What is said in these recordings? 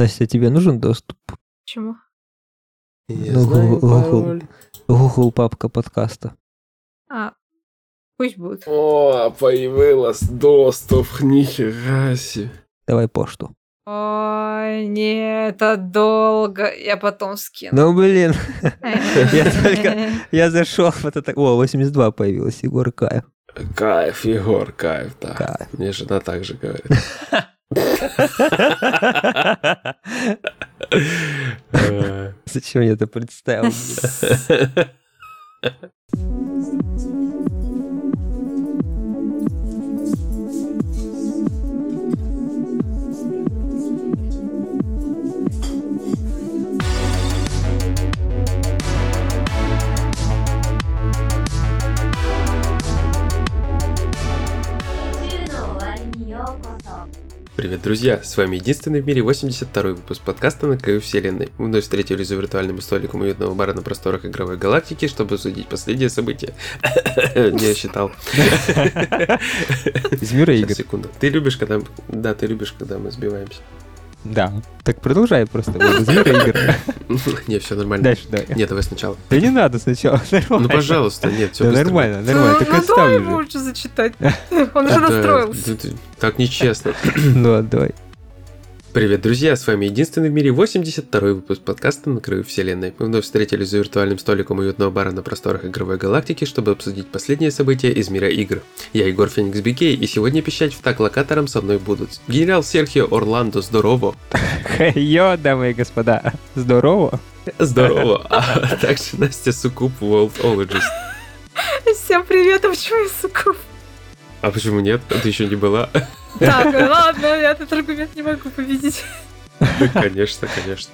Настя, тебе нужен доступ? Почему? Я Ну, знаю Google. пароль. Google папка подкаста. А, пусть будет. О, появилась доступ, нихера себе. Давай пошту. Ой, нет, это долго. Я потом скину. Ну, блин, я только- я зашел, вот это... О, 82 появилось, Егор Каев. Кайф, Егор, кайф, да. Кайф. Мне жена так же говорит. Э, Зачем я это представил? Привет, друзья! С вами единственный в мире 82-й выпуск подкаста «На краю вселенной». Мы вновь встретились за виртуальным столиком уютного бара на просторах игровой галактики, чтобы обсудить последние события. Не считал. Из мира игр. секунду. Ты любишь, когда... Да, ты любишь, когда мы сбиваемся. Да. Так продолжай просто. Не, все нормально. Дальше давай. Нет, давай сначала. Да не надо сначала. Ну, пожалуйста, нет, все Да нормально, нормально. Так Ну, давай отставь уже. уже зачитать. Он уже настроился. Так нечестно. Ну, давай. Привет, друзья! С вами единственный в мире 82-й выпуск подкаста «На краю вселенной». Мы вновь встретились за виртуальным столиком уютного бара на просторах игровой галактики, чтобы обсудить последние события из мира игр. Я Егор Феникс Бикей, и сегодня пищать в так локатором со мной будут генерал Серхио Орландо, здорово! Йо, дамы и господа. Здорово. Здорово! А также Настя Сукуп, Worldologist. Всем привет, а почему я сука? А почему нет? Ты еще не была? Так, ладно, я этот аргумент не могу победить. Конечно, конечно.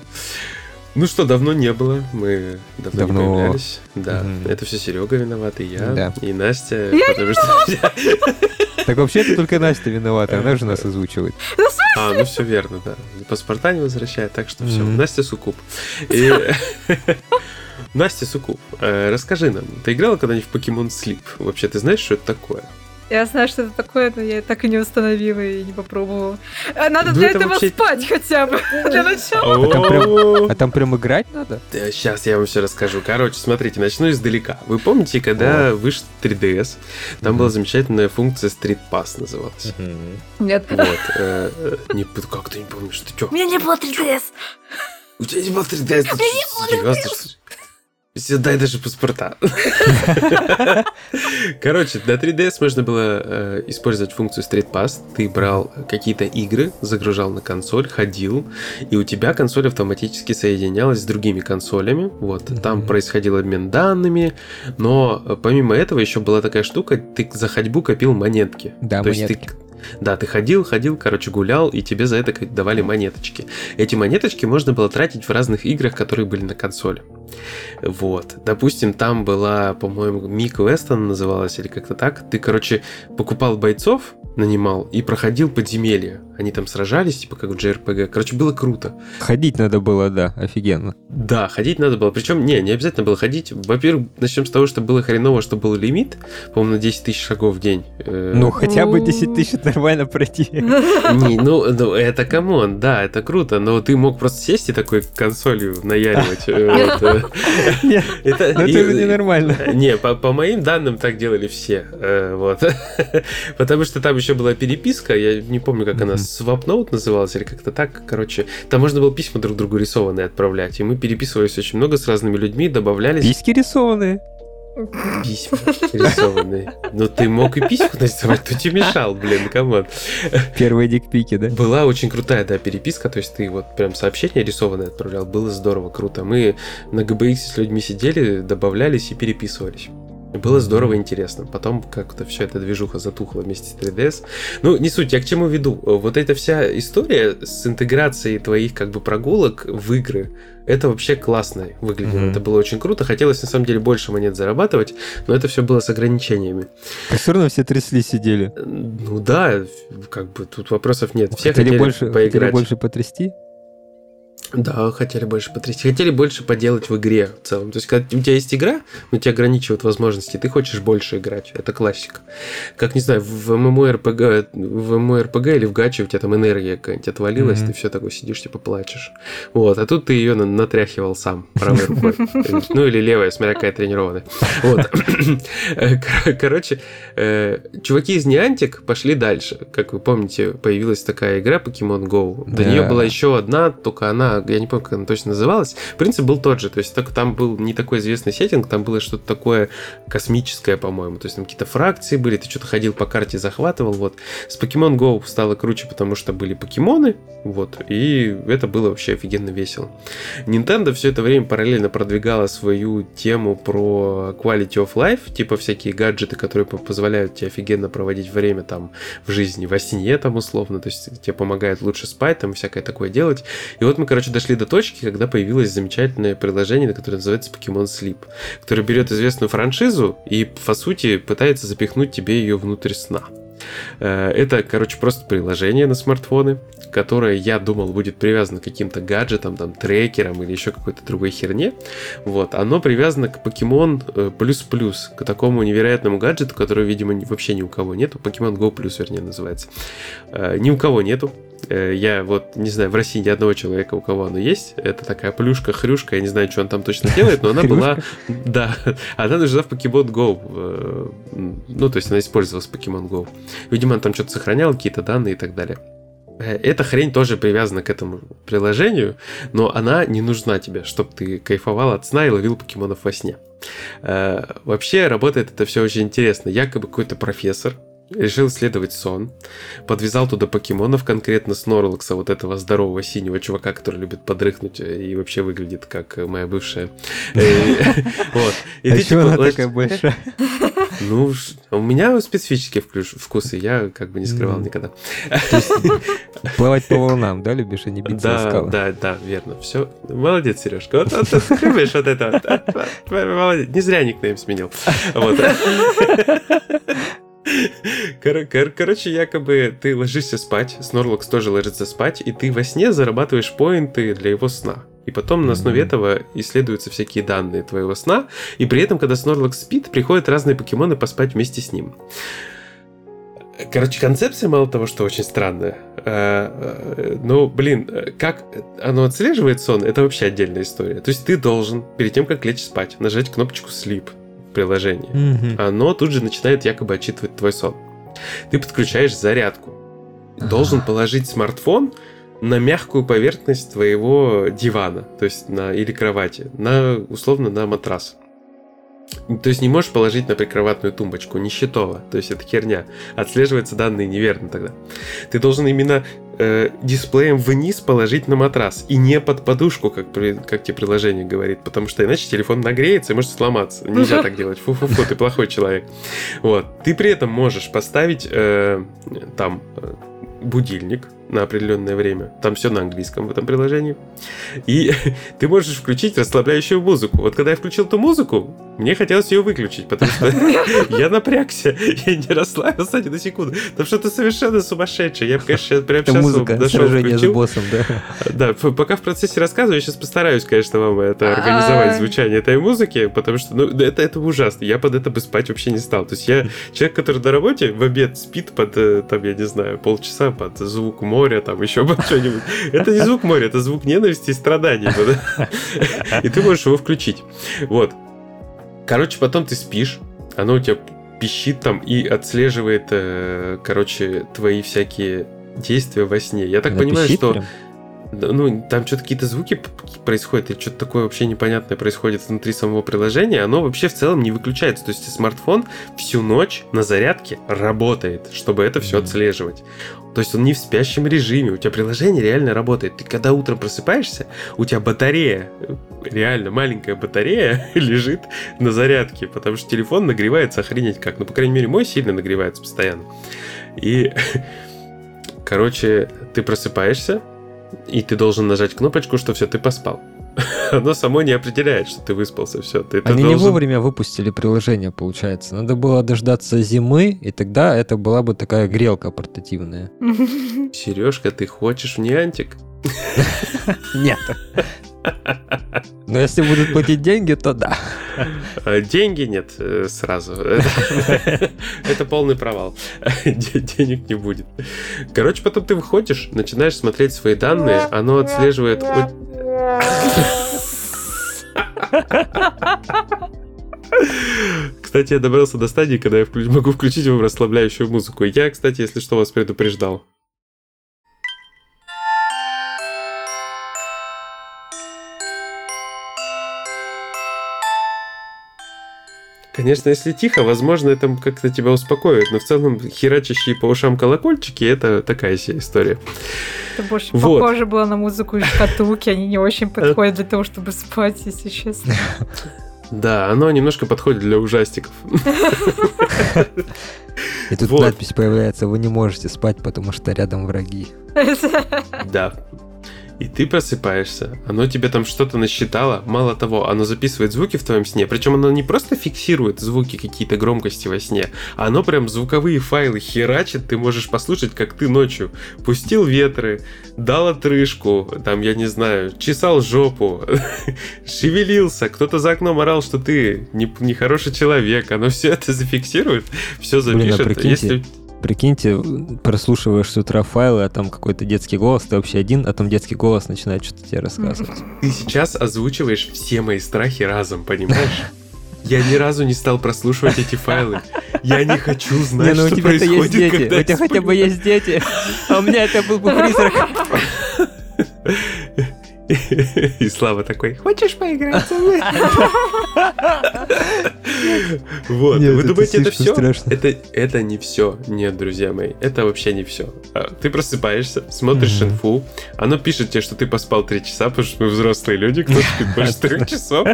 Ну что, давно не было, мы давно, Давно. не появлялись. Да, Мгм. это все Серега виноват, и я, Да. и Настя. Я потому что... Так вообще это только Настя виновата, она же нас озвучивает. А, ну все верно, да. Паспорта не возвращает, так что все. Настя Сукуп. Настя Сукуп, э, расскажи нам, ты играла когда-нибудь в Pokemon Sleep? Вообще, ты знаешь, что это такое? Я знаю, что это такое, но я так и не установила и не попробовала. А Надо Ну, для это этого спать хотя бы. Для начала. А там прям играть надо? Сейчас я вам все расскажу. Короче, смотрите, начну издалека. Вы помните, когда вышел 3DS, там была замечательная функция Street Pass называлась. Нет. Вот. э, э, не, как ты не помнишь, ты чё? У меня не было 3DS. У тебя не было 3DS? У меня не было Дай даже паспорта. Короче, на 3DS можно было э, использовать функцию Street Pass. Ты брал какие-то игры, загружал на консоль, ходил, и у тебя консоль автоматически соединялась с другими консолями. Вот, там Мгм. происходил обмен данными, но э, помимо этого еще была такая штука, ты за ходьбу копил монетки. Да, То есть монетки. ты, да, ты ходил, ходил, короче, гулял, и тебе за это давали монеточки. Эти монеточки можно было тратить в разных играх, которые были на консоли. Вот. Допустим, там была, по-моему, Мик Вестон называлась, или как-то так. Ты, короче, покупал бойцов, нанимал и проходил подземелья. Они там сражались, типа как в JRPG. Короче, было круто. Ходить надо было, да, офигенно. Да, ходить надо было. Причем, не, не обязательно было ходить. Во-первых, начнем с того, что было хреново, что был лимит, по-моему, на 10 тысяч шагов в день. Э, Ну, хотя бы О. 10 тысяч нормально пройти. Не, ну, ну, это come on, да, это круто, но ты мог просто сесть и такой консолью наяривать. Нет, Это- Ну, ненормально. Не, по, моим данным так делали все. э, Вот. Потому что там еще была переписка, я не помню, как она. Swapnote называлась или как-то так. Короче, там можно было письма друг другу рисованные отправлять. И мы переписывались очень много с разными людьми, добавлялись Письки рисованные. Письма рисованные. Ну, ты мог и письки нарисовать, кто тебе мешал, блин, come on. Первые дикпики, да? Была очень крутая, да, переписка, то есть ты вот прям сообщение рисованное отправлял, было здорово, круто. Мы на GBX с людьми сидели, добавлялись и переписывались. И Было здорово и интересно. Потом как-то все эта движуха затухла вместе с 3DS. Ну, не суть, я к чему веду. Вот эта вся история с интеграцией твоих как бы прогулок в игры, это вообще классно выглядело. Мгм. Это было очень круто. Хотелось на самом деле больше монет зарабатывать, но это все было с ограничениями. Так все равно все трясли сидели. Ну да, как бы тут вопросов нет. Все хотели хотели, больше, хотели поиграть. больше потрясти? Да, хотели больше потрясти. Хотели больше поделать в игре в целом. То есть, когда у тебя есть игра, но тебя ограничивают возможности, ты хочешь больше играть. Это классика. Как, не знаю, в MMORPG, в MMORPG или в гаче у тебя там энергия какая-нибудь отвалилась, mm-hmm. ты все такое сидишь, типа плачешь. Вот, а тут ты ее натряхивал сам правой рукой. Ну или левая, смотря какая тренированная. Вот. Короче, э, чуваки из Niantic пошли дальше. Как вы помните, появилась такая игра Pokemon Go. До нее была еще одна, только она я не помню, как она точно называлась. Принцип был тот же, то есть только там был не такой известный сеттинг, там было что-то такое космическое, по-моему, то есть там какие-то фракции были, ты что-то ходил по карте, захватывал, вот. С Pokemon Go стало круче, потому что были покемоны, вот, и это было вообще офигенно весело. Nintendo все это время параллельно продвигала свою тему про quality of life, типа всякие гаджеты, которые позволяют тебе офигенно проводить время там в жизни, во сне там условно, то есть тебе помогают лучше спать, там всякое такое делать. И вот мы, короче, дошли до точки, когда появилось замечательное приложение, которое называется Pokemon Sleep, которое берет известную франшизу и, по сути, пытается запихнуть тебе ее внутрь сна. Э, это, короче, просто приложение на смартфоны, которое, я думал, будет привязано к каким-то гаджетам, там, трекерам или еще какой-то другой херне. Вот, оно привязано к Pokemon плюс-плюс, к такому невероятному гаджету, который, видимо, вообще ни у кого нету. Pokemon Go Plus, вернее, называется. Э, ни у кого нету. Э, я вот не знаю, в России ни одного человека, у кого оно есть. Это такая плюшка-хрюшка, я не знаю, что он там точно делает, но она была... Да, она нужна в Pokemon Go. Э, ну, то есть она использовалась в Pokemon Go. Видимо, он там что-то сохранял, какие-то данные и так далее. Э, эта хрень тоже привязана к этому приложению, но она не нужна тебе, чтобы ты кайфовал от сна и ловил покемонов во сне. Вообще работает это все очень интересно. Якобы какой-то профессор решил исследовать сон, подвязал туда покемонов, конкретно Снорлокса, вот этого здорового синего чувака, который любит подрыхнуть и вообще выглядит как моя бывшая. Э, вот. И а ты чего она такая большая? Ну, у меня специфические вкусы, я как бы не скрывал никогда. Плавать по волнам, да, любишь, а не биться Да, скалы? да, да, верно. Все. Молодец, Сережка. Вот, вот, вот любишь вот это. Молодец. Не зря никнейм сменил. Вот. Кор- кор- короче, якобы ты ложишься спать, Снорлокс тоже ложится спать, и ты во сне зарабатываешь поинты для его сна. И потом на основе этого исследуются всякие данные твоего сна, и при этом, когда Снорлокс спит, приходят разные покемоны поспать вместе с ним. Короче, концепция, мало того, что очень странная. Э, э, ну, блин, как оно отслеживает сон, это вообще отдельная история. То есть ты должен, перед тем, как лечь спать, нажать кнопочку Sleep приложение, mm-hmm. оно тут же начинает якобы отчитывать твой сон. Ты подключаешь зарядку. Ага. Должен положить смартфон на мягкую поверхность твоего дивана, то есть на или кровати, на условно на матрас. То есть не можешь положить на прикроватную тумбочку, не счетово. То есть это херня. Отслеживаются данные неверно тогда. Ты должен именно э, дисплеем вниз положить на матрас и не под подушку, как, как тебе приложение говорит, потому что иначе телефон нагреется и может сломаться. Нельзя так делать. Фу-фу-фу, ты плохой человек. Вот. Ты при этом можешь поставить э, там э, будильник, на определенное время. Там все на английском в этом приложении. И ты можешь включить расслабляющую музыку. Вот когда я включил эту музыку, мне хотелось ее выключить, потому что я напрягся, я не расслабился ни на секунду. Потому что ты совершенно сумасшедший. Я, конечно, прямо сейчас музыка, дошел, с боссом, да? Да, пока в процессе рассказываю, я сейчас постараюсь, конечно, вам это организовать звучание этой музыки, потому что, ну, это, это ужасно. Я под это бы спать вообще не стал. То есть я человек, который на работе в обед спит под, э, там, я не знаю, полчаса под звук музыки, моря, там еще что-нибудь. Это не звук моря, это звук ненависти и страданий. И ты можешь его включить. Вот. Короче, потом ты спишь, оно у тебя пищит там и отслеживает, э, короче, твои всякие действия во сне. Я так понимаю, что... Прям? Ну, там что-то какие-то звуки происходят, или что-то такое вообще непонятное происходит внутри самого приложения, оно вообще в целом не выключается. То есть смартфон всю ночь на зарядке работает, чтобы это все отслеживать. То есть он не в спящем режиме, у тебя приложение реально работает. Ты когда утром просыпаешься, у тебя батарея, реально маленькая батарея лежит на зарядке, потому что телефон нагревается охренеть как. Ну, по крайней мере, мой сильно нагревается постоянно. И, короче, ты просыпаешься, и ты должен нажать кнопочку, что все, ты поспал. Оно само не определяет, что ты выспался, все. Ты, Они должен... не вовремя выпустили приложение, получается. Надо было дождаться зимы, и тогда это была бы такая грелка портативная. Сережка, ты хочешь в Niantic? Нет. Но если будут платить деньги, то да. А, Деньги нет э, сразу. Это полный провал. Де- Денег не будет. Короче, потом ты выходишь, начинаешь смотреть свои данные, оно отслеживает... Кстати, я добрался до стадии, когда я могу включить вам расслабляющую музыку. Я, кстати, если что, вас предупреждал. Конечно, если тихо, возможно, это как-то тебя успокоит, но в целом херачащие по ушам колокольчики — это такая себе история. Это больше Вот. похоже было на музыку из шкатулки. Они не очень подходят для того, чтобы спать, если честно. Да, оно немножко подходит для ужастиков. И тут Вот. надпись появляется, вы не можете спать, потому что рядом враги. Да. И ты просыпаешься, оно тебе там что-то насчитало. Мало того, оно записывает звуки в твоем сне. Причем оно не просто фиксирует звуки какие-то громкости во сне, а оно прям звуковые файлы херачит. Ты можешь послушать, как ты ночью пустил ветры, дал отрыжку, там, я не знаю, чесал жопу, шевелился, кто-то за окном орал, что ты не- нехороший человек. Оно все это зафиксирует, все Блин, а запишет. прикиньте, Если Прикиньте, прослушиваешь с утра файлы, а там какой-то детский голос, ты вообще один, а там детский голос начинает что-то тебе рассказывать. Ты сейчас озвучиваешь все мои страхи разом, понимаешь? Я ни разу не стал прослушивать эти файлы. Я не хочу Не, знать, ну у что тебя-то есть происходит, дети, когда у тебя хотя бы есть дети, а у меня это был бы призрак. И Слава такой, хочешь поиграть со мной? Вот, вы думаете, это все? Это, не все. Нет, друзья мои, это вообще не все. Ты просыпаешься, смотришь инфу, оно пишет тебе, что ты поспал 3 часа, потому что мы взрослые люди, кто спит больше 3 часов.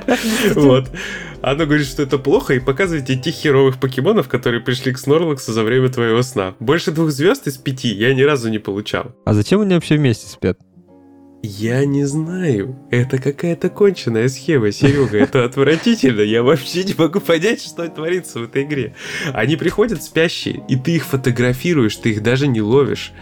Вот. Оно говорит, что это плохо, и показывает тебе тех херовых покемонов, которые пришли к Снорлаксу за время твоего сна. Больше двух звезд из пяти я ни разу не получал. А зачем они вообще вместе спят? Я не знаю. Это какая-то конченая схема, Серега. Это отвратительно. Я вообще не могу понять, что творится в этой игре. Они приходят спящие, и ты их фотографируешь, ты их даже не ловишь.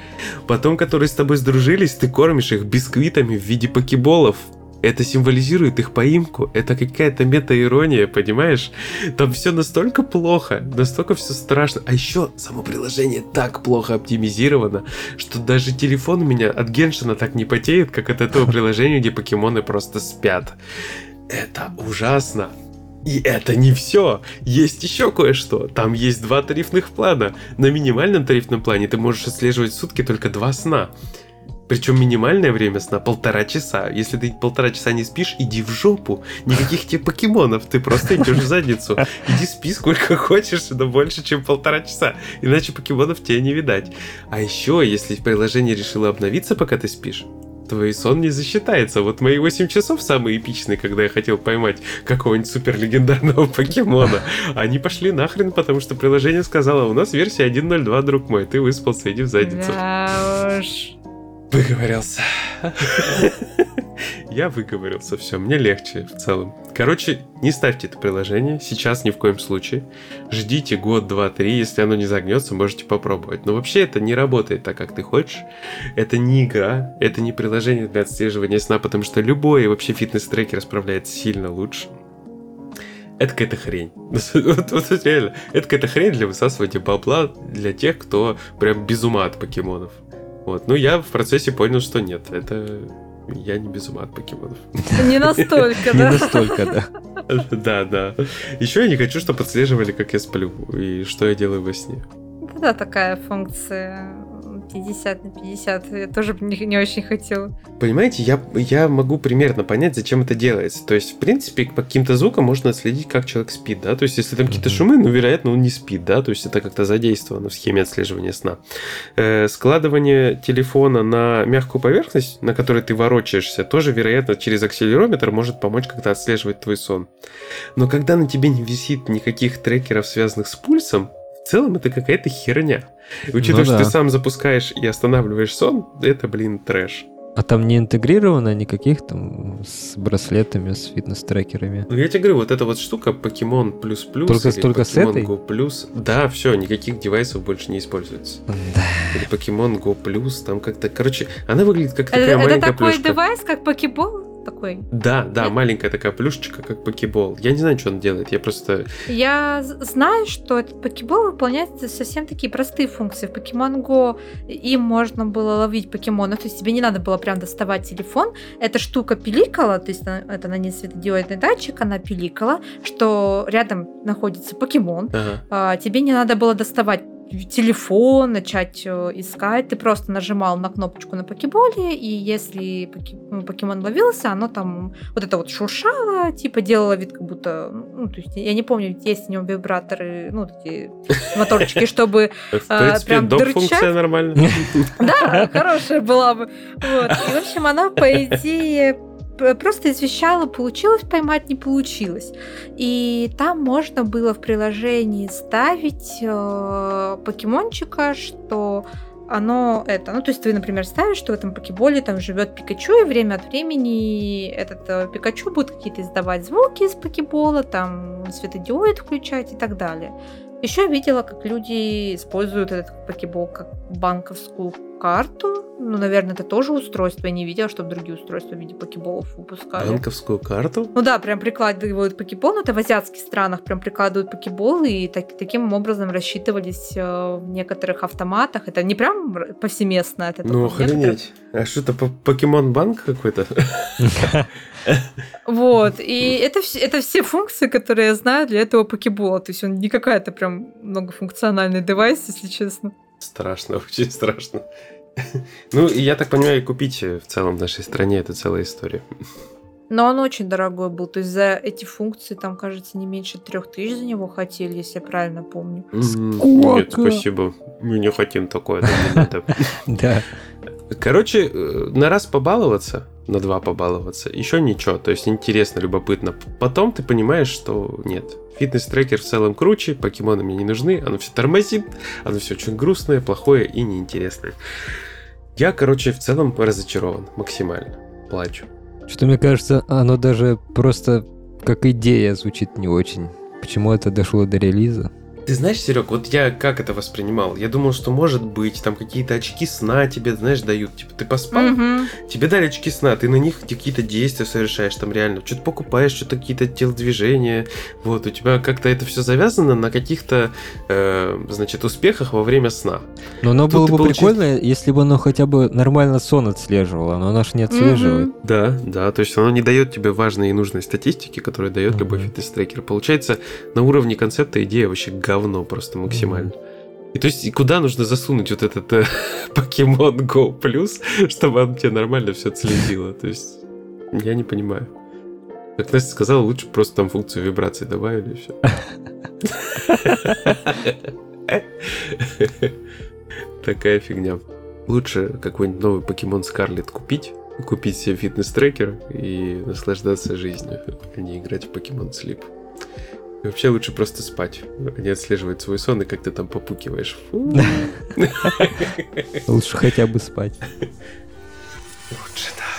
Потом, которые с тобой сдружились, ты кормишь их бисквитами в виде покеболов. Это символизирует их поимку. Это какая-то мета-ирония, понимаешь? Там все настолько плохо, настолько все страшно. А еще само приложение так плохо оптимизировано, что даже телефон у меня от Геншина так не потеет, как от этого приложения, где покемоны просто спят. Это ужасно. И это не все. Есть еще кое-что. Там есть два тарифных плана. На минимальном тарифном плане ты можешь отслеживать сутки только два сна. Причем минимальное время сна полтора часа. Если ты полтора часа не спишь, иди в жопу. Никаких тебе покемонов, ты просто идешь в задницу. Иди спи сколько хочешь, но больше, чем полтора часа. Иначе покемонов тебе не видать. А еще, если приложение решило обновиться, пока ты спишь, твой сон не засчитается. Вот мои 8 часов самые эпичные, когда я хотел поймать какого-нибудь супер легендарного покемона. Они пошли нахрен, потому что приложение сказало, у нас версия 1.02, друг мой, ты выспался, иди в задницу. Да уж. Выговорился. Я выговорился, все, мне легче в целом. Короче, не ставьте это приложение, сейчас ни в коем случае. Ждите год, два, три, если оно не загнется, можете попробовать. Но вообще это не работает так, как ты хочешь. Это не игра, это не приложение для отслеживания сна, потому что любой вообще фитнес-трекер справляется сильно лучше. Это какая-то хрень. Вот, вот, реально. Это какая-то хрень для высасывания бабла для тех, кто прям без ума от покемонов. Вот. Ну, я в процессе понял, что нет. Это я не без ума от покемонов. Не настолько, Не да? настолько, да. Да, да. Еще я не хочу, чтобы отслеживали, как я сплю и что я делаю во сне. Да, такая функция 50 на 50. Я тоже бы не, не очень хотела. Понимаете, я, я могу примерно понять, зачем это делается. То есть, в принципе, по каким-то звукам можно отследить, как человек спит, да. То есть, если там какие-то шумы, ну, вероятно, он не спит, да. То есть, это как-то задействовано в схеме отслеживания сна. Э, складывание телефона на мягкую поверхность, на которой ты ворочаешься, тоже, вероятно, через акселерометр может помочь как-то отслеживать твой сон. Но когда на тебе не висит никаких трекеров, связанных с пульсом, целом это какая-то херня. И учитывая, Ну что да. ты сам запускаешь и останавливаешь сон, это, блин, трэш. А там не интегрировано никаких там с браслетами, с фитнес-трекерами? Ну, я тебе говорю, вот эта вот штука Pokemon плюс плюс Только- или только с Pokemon этой? Go плюс, да, все, никаких девайсов больше не используется. Да. Или Pokemon Go плюс, там как-то, короче, она выглядит как Это, такая это маленькая такой плюшка. девайс, как покебол? Такой. Да, да, Нет? маленькая такая плюшечка, как покебол. Я не знаю, что он делает, я просто... Я знаю, что этот покебол выполняет совсем такие простые функции. В Pokemon Go им можно было ловить покемонов, то есть тебе не надо было прям доставать телефон. Эта штука пиликала, то есть это на ней светодиодный датчик, она пиликала, что рядом находится покемон. Ага. А, тебе не надо было доставать телефон, начать э, искать. Ты просто нажимал на кнопочку на покеболе, и если ну, покемон ловился, оно там вот это вот шуршало, типа делало вид, как будто... Ну, то есть я не помню, есть в нем вибраторы, ну, эти моторчики, чтобы... А, прям доп-функция дырчать? нормальная. Да, хорошая была бы. И, в общем, она, по идее, просто извещала, получилось поймать, не получилось. И там можно было в приложении ставить э, покемончика, что оно это, ну то есть ты, например, ставишь, что в этом покеболе там живет Пикачу, и время от времени этот э, Пикачу будет какие-то издавать звуки из покебола, там светодиод включать и так далее. Еще видела, как люди используют этот покебол как банковскую карту. Ну, наверное, это тоже устройство. Я не видела, чтобы другие устройства в виде покеболов выпускали. Банковскую карту? Ну да, прям прикладывают покебол. Ну, это в азиатских странах прям прикладывают покебол, и так- таким образом рассчитывались э, в некоторых автоматах. Это не прям повсеместно, это Ну, в некоторых. охренеть. А что это, по- покемон-банк какой-то? Вот, и это, это все функции, которые я знаю для этого покебола. То есть он не какая-то прям многофункциональный девайс, если честно. Страшно, очень страшно. Ну, и я так понимаю, купить в целом в нашей стране это целая история. Но он очень дорогой был. То есть за эти функции там, кажется, не меньше трех тысяч за него хотели, если я правильно помню. Сколько? Нет, спасибо. Мы не хотим такое. Да. Короче, э, на раз побаловаться, на два побаловаться, еще ничего. То есть интересно, любопытно. Потом ты понимаешь, что нет. Фитнес-трекер в целом круче, покемоны мне не нужны, оно все тормозит, оно все очень грустное, плохое и неинтересное. Я, короче, в целом разочарован максимально. Плачу. Что мне кажется, оно даже просто как идея звучит не очень. Почему это дошло до релиза? Ты знаешь, Серег, вот я как это воспринимал? Я думал, что может быть, там какие-то очки сна тебе, знаешь, дают. Типа, ты поспал, Мгм. тебе дали очки сна, ты на них какие-то действия совершаешь там реально. Что-то покупаешь, что-то какие-то телодвижения. Вот, у тебя как-то это все завязано на каких-то, э, значит, успехах во время сна. Но оно Тут было бы получи- прикольно, если бы оно хотя бы нормально сон отслеживало, но оно ж не отслеживает. Мгм. Да, да, то есть оно не дает тебе важной и нужной статистики, которую дает любой Мгм. фитнес-трекер. Получается, на уровне концепта идея вообще говно просто максимально. И то есть, куда нужно засунуть вот этот э, Pokemon Go Plus, чтобы он тебе нормально все отследило? То есть, я не понимаю. Как Настя сказала, лучше просто там функцию вибрации добавили и все. Такая фигня. Лучше какой-нибудь новый Pokemon Scarlet купить, купить себе фитнес-трекер и наслаждаться жизнью, а не играть в Pokemon Sleep. И вообще лучше просто спать, а не отслеживать свой сон и как ты там попукиваешь. Лучше хотя бы спать. Лучше, да.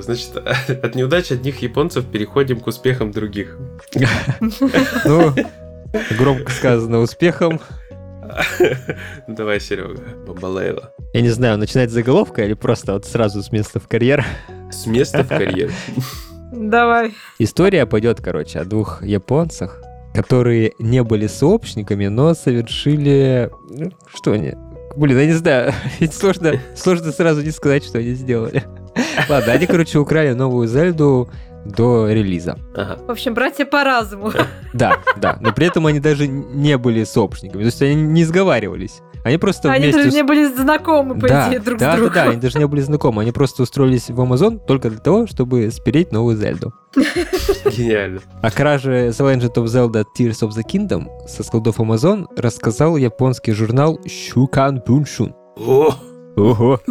Значит, от неудач одних японцев переходим к успехам других. Ну, громко сказано успехом. Давай, Серега, Бабалейла. Я не знаю, начинать заголовка или просто вот сразу с места в карьер. С места в карьер. Давай. История пойдет, короче, о двух японцах, которые не были сообщниками, но совершили... ну, Что они? Блин, я не знаю, ведь сложно, сложно сразу не сказать, что они сделали. Ладно, они, короче, украли новую Зельду до релиза. Ага. В общем, братья по разуму. Да, да, но при этом они даже не были сообщниками, то есть они не сговаривались. Они просто Они вместе... даже ус- не были знакомы, по да, идее, друг да, с да, другом. да, они даже не были знакомы. Они просто устроились в Амазон только для того, чтобы спереть новую Зельду. Гениально. О краже The Legend of Zelda Tears of the Kingdom со складов Amazon рассказал японский журнал Shukan Bunshun. О, Ого!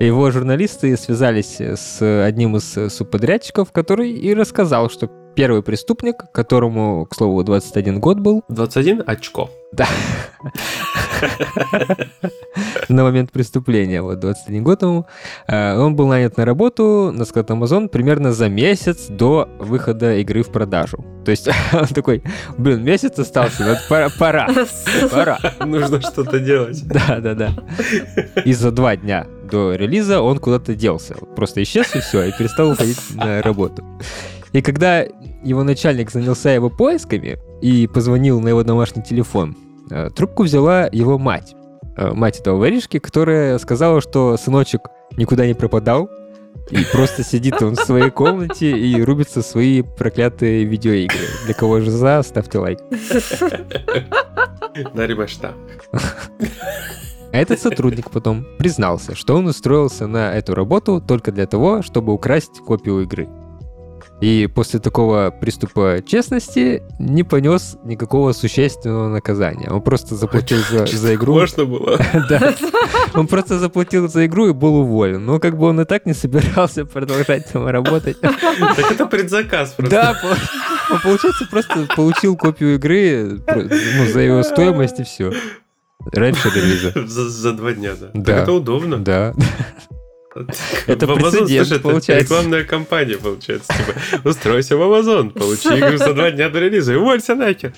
Его журналисты связались с одним из субподрядчиков, который и рассказал, что первый преступник, которому, к слову, 21 год был, 21 очко. да, на момент преступления, вот 21 год ему, э, он был нанят на работу на склад Amazon примерно за месяц до выхода игры в продажу. То есть он такой, блин, месяц остался, вот пора, пора, пора. Нужно что-то делать. Да, да, да. И за два дня до релиза он куда-то делся. Просто исчез и все, и перестал уходить на работу. И когда его начальник занялся его поисками и позвонил на его домашний телефон, э, трубку взяла его мать. Э, Мать этого воришки, которая сказала, что сыночек никуда не пропадал, и просто сидит он в своей комнате и рубится в свои проклятые видеоигры. Для кого же за, ставьте лайк. Наримашта. А этот сотрудник потом признался, что он устроился на эту работу только для того, чтобы украсть копию игры. И после такого приступа честности не понес никакого существенного наказания. Он просто заплатил за, за игру. Можно было. Да. Он просто заплатил за игру и был уволен. Но как бы он и так не собирался продолжать там работать. Так это предзаказ просто. Да, он, получается, просто получил копию игры ну, за ее стоимость и все. Раньше релиза. За, за два дня, да. Да. Так это удобно. Да. Это Amazon, слушай, получается. рекламная кампания, получается. Типа, устройся в Amazon, получи игру за два дня до релиза и уволься нахер.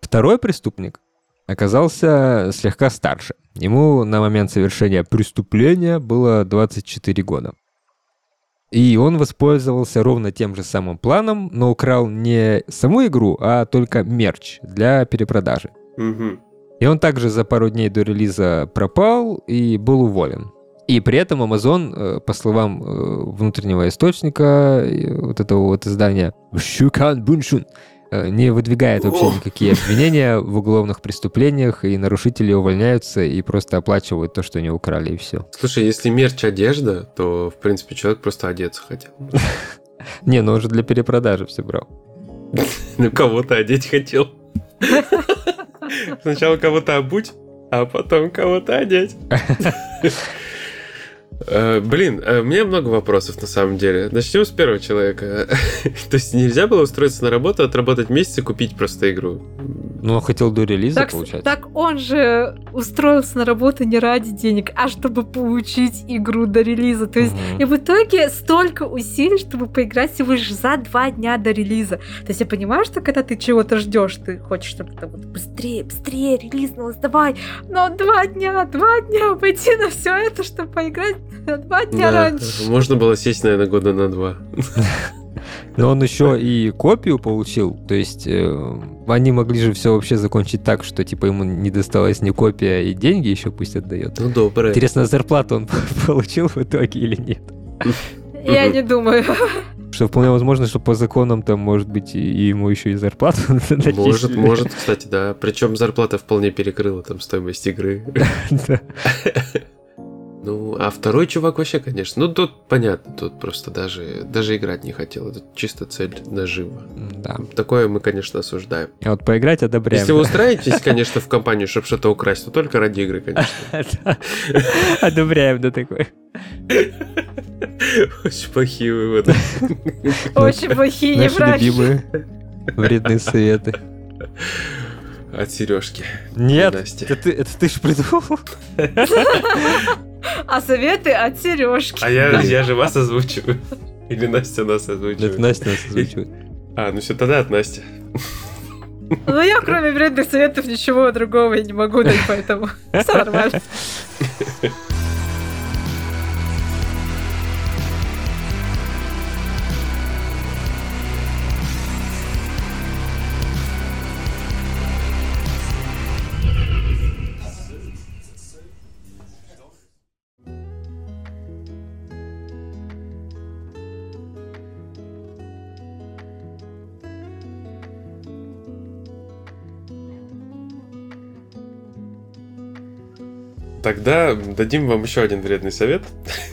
Второй преступник оказался слегка старше. Ему на момент совершения преступления было 24 года. И он воспользовался ровно тем же самым планом, но украл не саму игру, а только мерч для перепродажи. Мгм. И он также за пару дней до релиза пропал и был уволен. И при этом Amazon, э, по словам э, внутреннего источника вот этого вот издания Шукан Буншун, э, не выдвигает вообще никакие обвинения в уголовных преступлениях, и нарушители увольняются и просто оплачивают то, что они украли, и все. Слушай, если мерч одежда, то, в принципе, человек просто одеться хотел. Не, ну он же для перепродажи все брал. Ну, кого-то одеть хотел. Сначала кого-то обуть, а потом кого-то одеть. Э, Блин, э, у меня много вопросов на самом деле. Начнем с первого человека. То есть нельзя было устроиться на работу, отработать месяц и купить просто игру? Ну, он хотел до релиза, Так, получается. так он же устроился на работу не ради денег, а чтобы получить игру до релиза. То есть Мгм. и в итоге столько усилий, чтобы поиграть всего лишь за два дня до релиза. То есть я понимаю, что когда ты чего-то ждешь, ты хочешь, чтобы это вот быстрее, быстрее релизнулось, давай. Но два дня, два дня пойти на все это, чтобы поиграть два дня Да, раньше. Можно было сесть, наверное, года на два. Но он еще и копию получил, то есть э, они могли же все вообще закончить так, что типа ему не досталась ни копия и деньги еще пусть отдает. Ну, доброе. Интересно, зарплату он получил в итоге или нет? Я не думаю. Что вполне возможно, что по законам там, может быть, и ему еще и зарплату Может, может, кстати, да. Причем зарплата вполне перекрыла там стоимость игры. Ну, а второй чувак вообще, конечно. Ну, тут понятно, тут просто даже, даже играть не хотел. Это чисто цель нажива. Да. Такое мы, конечно, осуждаем. А вот поиграть одобряем. Если вы устраиваетесь, конечно, в компанию, чтобы что-то украсть, то только ради игры, конечно. Одобряем, да, такой. Очень плохие выводы. Очень плохие, неправильные. вредные советы. От Сережки. Нет, Настя. это ты, это ты ж придумал. А советы от Сережки. А я, я же вас озвучиваю. Или Настя нас Это озвучивает. Настя нас озвучивает. А, ну все, тогда от Насти. Ну я кроме вредных советов ничего другого и не могу дать, поэтому все нормально. Тогда дадим вам еще один вредный совет.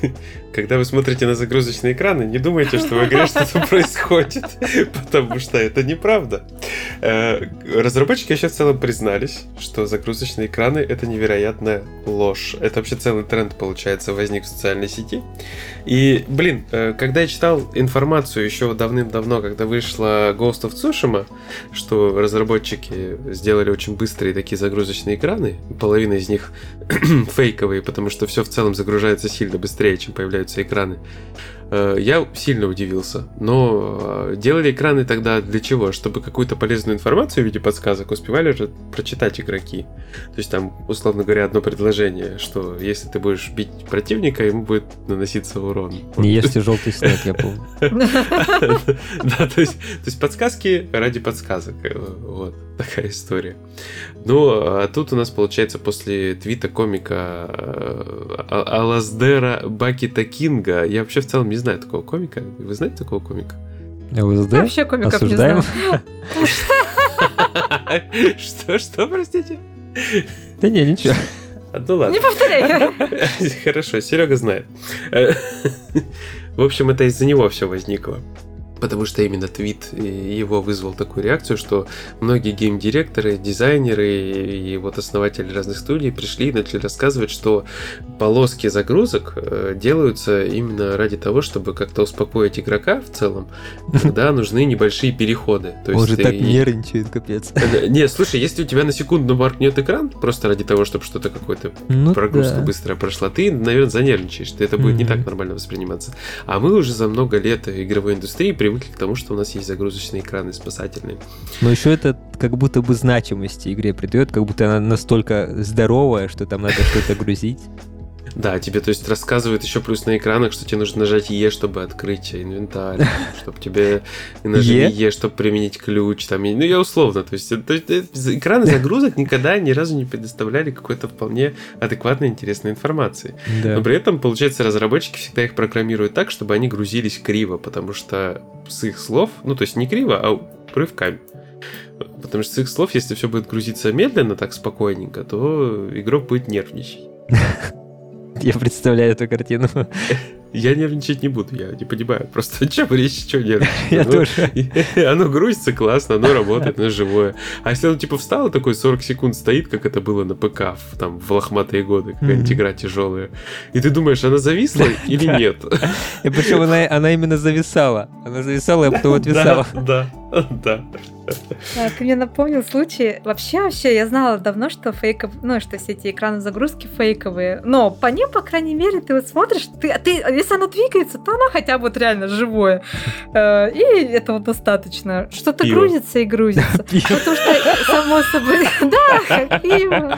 Когда вы смотрите на загрузочные экраны, не думайте, что в игре что-то происходит, потому что это неправда. Э, разработчики еще в целом признались, что загрузочные экраны — это невероятная ложь. Это вообще целый тренд, получается, возник в социальной сети. И, блин, э, когда я читал информацию еще давным-давно, когда вышла Ghost of Tsushima, что разработчики сделали очень быстрые такие загрузочные экраны, половина из них фейковые, потому что все в целом загружается сильно быстрее, чем появляются экраны. Э, я сильно удивился. Но э, делали экраны тогда для чего? Чтобы какую-то полезную информацию в виде подсказок успевали же прочитать игроки. То есть там, условно говоря, одно предложение, что если ты будешь бить противника, ему будет наноситься урон. Не ешьте желтый снег, я помню. Да, то есть подсказки ради подсказок. Э, вот такая история. Ну, а тут у нас получается после твита комика Алаздера Бакита Кинга. Я вообще в целом не знаю такого комика. Вы знаете такого комика? ЛСД? Вообще комиков Осуждаем? не знаю. Что, что, простите? Да не, ничего. А, Ну ладно. Не повторяй. Хорошо, Серега знает. В общем, это из-за него все возникло. Потому что именно твит его вызвал такую реакцию, что многие гейм-директоры, дизайнеры и вот основатели разных студий пришли и начали рассказывать, что полоски загрузок э, делаются именно ради того, чтобы как-то успокоить игрока в целом, когда нужны небольшие переходы. То Он же так нервничает, капец. Э, Не, слушай, если у тебя на секунду моркнет экран, просто ради того, чтобы что-то какое-то Ну прогрузка быстрая прошла, ты, наверное, занервничаешь, это будет не так нормально восприниматься. А мы уже за много лет игровой индустрии привыкли к тому, что у нас есть загрузочные экраны спасательные. Но еще это как будто бы значимости игре придает, как будто она настолько здоровая, что там надо что-то грузить. Да, тебе, то есть, рассказывают еще плюс на экранах, что тебе нужно нажать Е, чтобы открыть инвентарь, чтобы тебе нажали Е? Чтобы применить ключ, там, ну, я условно, то есть, это- это- экраны загрузок никогда ни разу не предоставляли какой-то вполне адекватной, интересной информации. Да. Но при этом, получается, разработчики всегда их программируют так, чтобы они грузились криво, потому что с их слов, ну то есть не криво, а рывками. Потому что с их слов, если все будет грузиться медленно, так спокойненько, то игрок будет нервничать. Я представляю эту картину. Я нервничать не буду, я не понимаю. Просто о чем речь, что нервничать? Я Ну, тоже. Оно грузится классно, оно работает, оно живое. А если оно типа встало, такой 40 секунд стоит, как это было на ПК в, там, в лохматые годы, какая-нибудь игра тяжелая, и ты думаешь, она зависла или нет? И причем она, именно зависала. Она зависала, а потом отвисала. Да, да, Ты мне напомнил случай. Вообще, вообще, я знала давно, что фейков, ну, что все эти экраны загрузки фейковые. Но по ним, по крайней мере, ты вот смотришь, ты, ты, если оно двигается, то оно хотя бы вот реально живое. Э, И этого достаточно. Что-то грузится и грузится. Потому что, само собой, да, как пиво.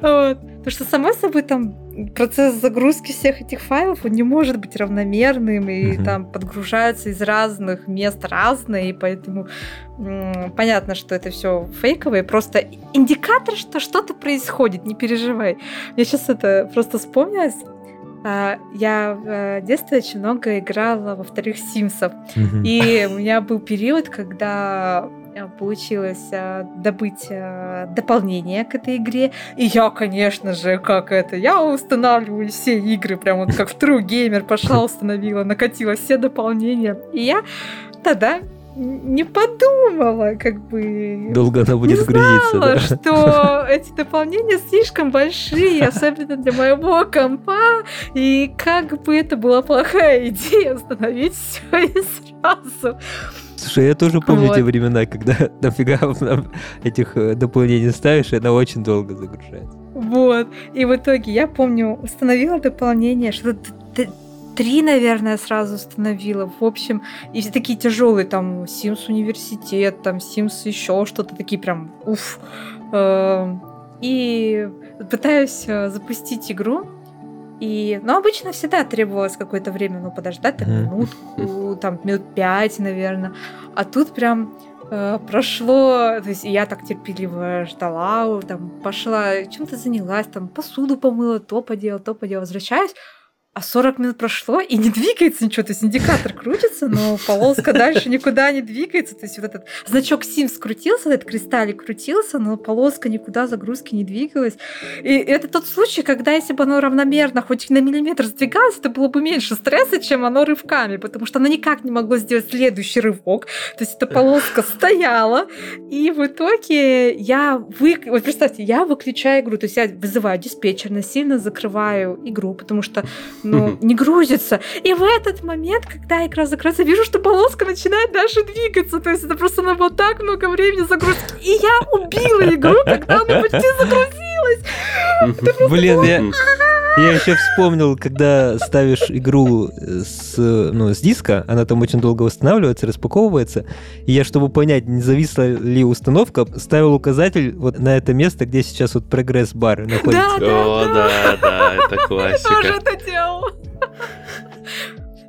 Вот. Потому что, само собой, там процесс загрузки всех этих файлов, он не может быть равномерным, и Мгм. там подгружаются из разных мест разные, и поэтому м, понятно, что это все фейковые, просто индикатор, что что-то происходит, не переживай. Мне сейчас это просто вспомнилось. А, Я в э, детстве очень много играла во вторых Симсов. И у меня был период, когда получилось э, добыть э, дополнение к этой игре. И я, конечно же, как это, я устанавливаю все игры, прям вот как в True Gamer пошла, установила, накатила все дополнения. И я тогда не подумала, как бы... Долго она будет не грузиться, знала, да? что эти дополнения слишком большие, особенно для моего компа, и как бы это была плохая идея установить все и сразу. Слушай, я тоже помню Вот. те времена, когда нафига нам этих э, дополнений ставишь, и она очень долго загружается. Вот. И в итоге я помню, установила дополнение, т- три, наверное, сразу установила. В общем, и все такие тяжелые, там, Sims университет, там, Sims еще что-то, такие прям, уф. Эм, И пытаюсь э, запустить игру, и, ну, обычно всегда требовалось какое-то время, ну, подождать, Мгм. минутку, там, минут пять, наверное. А тут прям э, прошло, то есть я так терпеливо ждала, там, пошла, чем-то занялась, там, посуду помыла, то поделала, то поделала, возвращаюсь, а 40 минут прошло, и не двигается ничего. То есть индикатор крутится, но полоска дальше никуда не двигается. То есть вот этот значок SIM скрутился, этот кристаллик крутился, но полоска никуда загрузки не двигалась. И это тот случай, когда если бы оно равномерно хоть на миллиметр сдвигалось, это было бы меньше стресса, чем оно рывками, потому что оно никак не могло сделать следующий рывок. То есть эта полоска стояла, и в итоге я вы... Вот представьте, я выключаю игру, то есть я вызываю диспетчер, насильно закрываю игру, потому что ну, не грузится. И в этот момент, когда игра закрывается, вижу, что полоска начинает дальше двигаться. То есть это просто на вот так много времени загрузить. И я убила игру, когда она почти загрузилась. Блин, я... Я еще вспомнил, когда ставишь игру с, ну, с диска, она там очень долго восстанавливается, распаковывается. И я, чтобы понять, не зависла ли установка, ставил указатель вот на это место, где сейчас вот прогресс-бар находится. Да, да, О, да, да, это Тоже классика. это делал.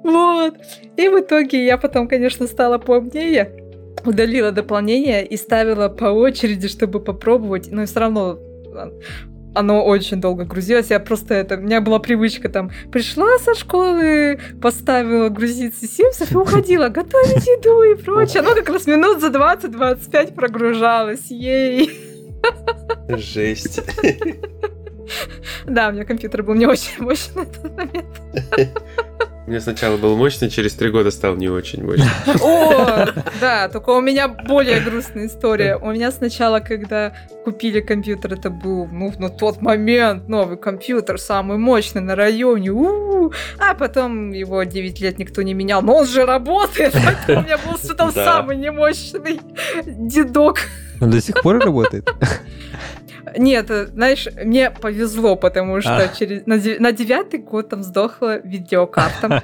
Вот. И в итоге я потом, конечно, стала поумнее, удалила дополнение и ставила по очереди, чтобы попробовать. Но все равно оно очень долго грузилось. Я просто это... У меня была привычка там... Пришла со школы, поставила грузиться Симсов и уходила готовить еду и прочее. Оно как раз минут за 20-25 прогружалось. Ей! Жесть. Да, у меня компьютер был не очень мощный на тот момент. У меня сначала был мощный, через три года стал не очень мощный. О, да, только у меня более грустная история. У меня сначала, когда купили компьютер, это был, ну, на тот момент новый компьютер, самый мощный на районе. У-у-у. А потом его 9 лет никто не менял. Но он же работает. поэтому У меня был все там самый немощный дедок. Он до сих пор работает? Нет, знаешь, мне повезло, потому что А. через, на, на девятый год там сдохла видеокарта.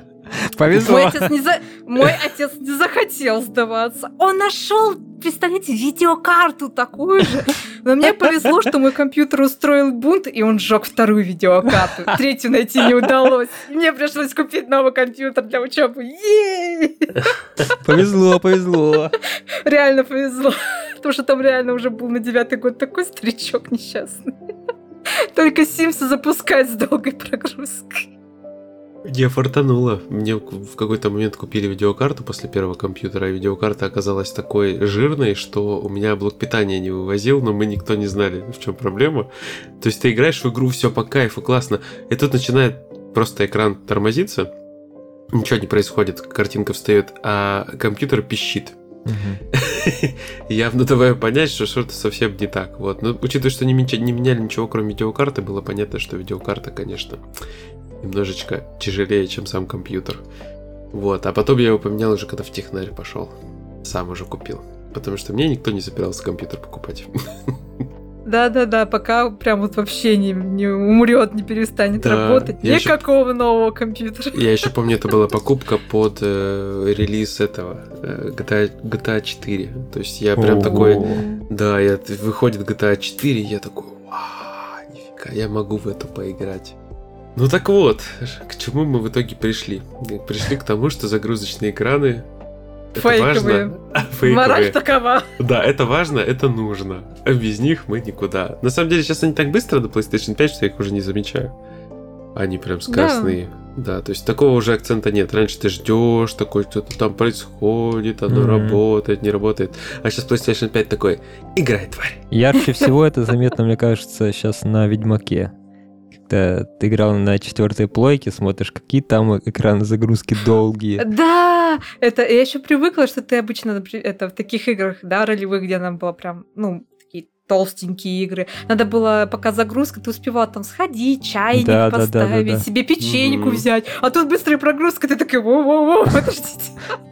Мой Повезло. отец, не за- Мой отец не захотел сдаваться. Он нашел, представляете, видеокарту такую же. Но мне повезло, что мой компьютер устроил бунт, и он сжег вторую видеокарту. Третью найти не удалось. Мне пришлось купить новый компьютер для учебы. Ей! Повезло, повезло. Реально повезло. Потому что там реально уже был на девятый год такой старичок несчастный. Только Симсы запускать с долгой прогрузкой. Не фартануло. Мне в какой-то момент купили видеокарту после первого компьютера, и видеокарта оказалась такой жирной, что у меня блок питания не вывозил, но мы никто не знали, в чем проблема. То есть ты играешь в игру, все по кайфу, классно, и тут начинает просто экран тормозиться, ничего не происходит, картинка встает, а компьютер пищит. Явно давая понять, что что-то совсем не так. Вот. Но учитывая, что не меняли ничего, кроме видеокарты, было понятно, что видеокарта, конечно, немножечко тяжелее, чем сам компьютер. Вот. А потом я его поменял уже, когда в технарь пошел. Сам уже купил. Потому что мне никто не собирался компьютер покупать. Да-да-да, пока прям вот вообще не, не умрет, не перестанет Да, работать. Никакого нового компьютера. Я еще помню, это была покупка под э, релиз этого э, GTA, GTA 4. То есть я прям Ого. такой, да, я, выходит GTA 4, я такой, вау, нифига, я могу в эту поиграть. Ну так вот, к чему мы в итоге пришли? Пришли к тому, что загрузочные экраны это Фейковые. важно. Фейковые. Мораль такова. Да, это важно, это нужно. А без них мы никуда. На самом деле, сейчас они так быстро до PlayStation 5, что я их уже не замечаю. Они прям скоростные. Да, то есть такого уже акцента нет. Раньше ты ждешь, такой что-то там происходит, оно Мгм. работает, не работает. А сейчас PlayStation 5 такой, играй, тварь. Ярче всего это заметно, мне кажется, сейчас на Ведьмаке. Когда ты играл на четвертой плойке, смотришь, какие там экраны загрузки долгие. Да, это я еще привыкла, что ты обычно это в таких играх, да, ролевых, где нам было прям, ну, толстенькие игры. Надо было, пока загрузка, ты успевал там сходить, чайник Да, да, да, да, поставить, да. себе печеньку Мгм. взять. А тут быстрая прогрузка, ты такой, во-во-во, подождите.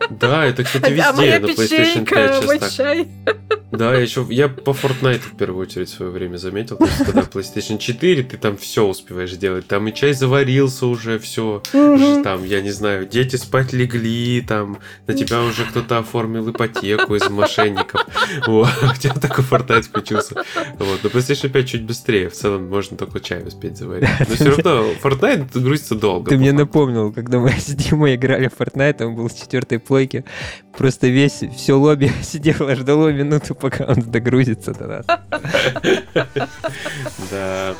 Да, это, кстати, а везде моя на PlayStation 5 печенька, сейчас мой чай. Да, я еще я по Fortnite в первую очередь в свое время заметил. То есть, когда PlayStation 4, ты там все успеваешь делать. Там и чай заварился уже, все. Там, я не знаю, дети спать легли, там, на тебя уже кто-то оформил ипотеку из мошенников. У тебя такой Fortnite включился. Вот, на PlayStation 5 чуть быстрее, в целом можно только чай успеть заварить. Но все равно Fortnite грузится долго. Ты мне напомнил, когда мы с Димой играли в Fortnite, он был с четвертой плойки, просто весь, все лобби сидело, ждало минуту, пока он догрузится до нас. Да.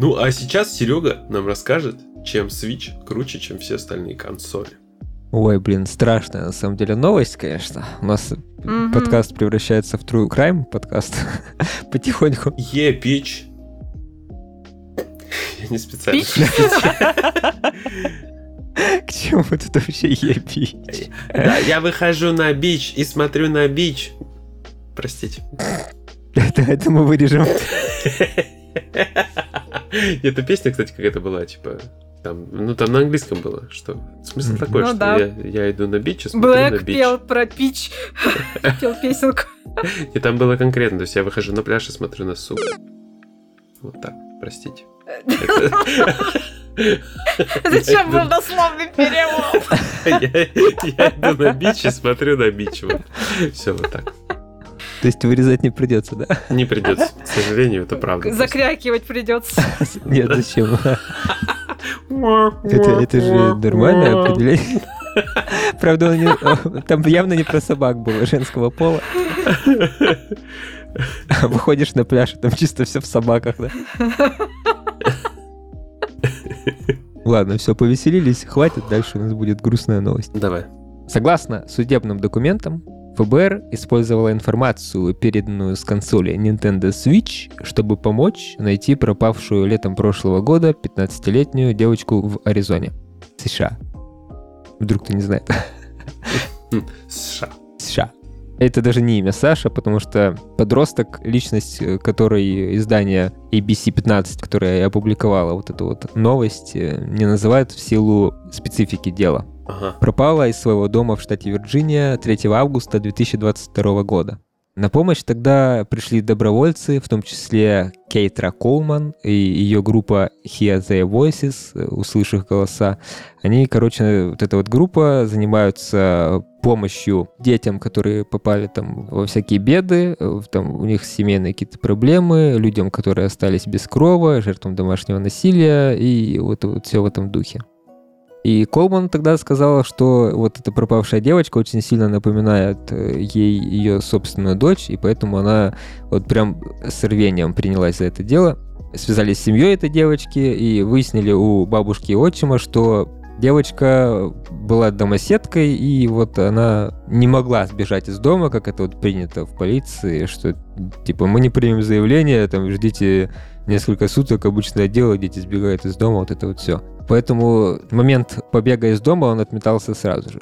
Ну, а сейчас Серега нам расскажет, чем Switch круче, чем все остальные консоли. Ой, блин, страшная на самом деле новость, конечно. У нас Мгм. подкаст превращается в True Crime подкаст потихоньку. Е, пич. Я не специально. Пич? К чему тут вообще епи? Да, я выхожу на бич и смотрю на бич. Простите. Это, это мы вырежем. Эта песня, кстати, какая-то была, типа, там, ну там на английском было, что смысл такой, Ну что да. я, я иду на бич и смотрю на бич. пел про пич. Пел песенку. И там было конкретно, то есть я выхожу на пляж и смотрю на суп. Вот так, простите. Зачем был дословный перевод? Я, иду на бич и смотрю на бич. Все вот так. То есть вырезать не придется, да? Не придется, к сожалению, это правда. Закрякивать придется. Нет, зачем? Это, это же нормальное определение. Правда, он не- там явно не про собак было женского пола. Выходишь на пляж, и там чисто все в собаках, да? Ладно, все, повеселились, хватит, дальше у нас будет грустная новость. Давай. Согласно судебным документам, ФБР использовала информацию, переданную с консоли Nintendo Switch, чтобы помочь найти пропавшую летом прошлого года 15-летнюю девочку в Аризоне, США. Вдруг ты не знаешь. М, США. США. Это даже не имя Саша, потому что подросток, личность э, которой издание ABC-15, которое опубликовало вот эту вот новость, э, не называют в силу специфики дела. Ага. пропала из своего дома в штате Вирджиния 3 августа 2022 года. На помощь тогда пришли добровольцы, в том числе Кейтра Колман и ее группа Hear Their Voices, услышав голоса. Они, короче, вот эта вот группа занимаются помощью детям, которые попали там во всякие беды, там у них семейные какие-то проблемы, людям, которые остались без крова, жертвам домашнего насилия и вот, вот все в этом духе. И Колман тогда сказала, что вот эта пропавшая девочка очень сильно напоминает э, ей ее собственную дочь, и поэтому она вот прям с рвением принялась за это дело. Связались с семьей этой девочки и выяснили у бабушки и отчима, что девочка была домоседкой, и вот она не могла сбежать из дома, как это вот принято в полиции, что типа мы не примем заявление, там ждите несколько суток, обычное дело, дети сбегают из дома, вот это вот все. Поэтому момент побега из дома он отметался сразу же.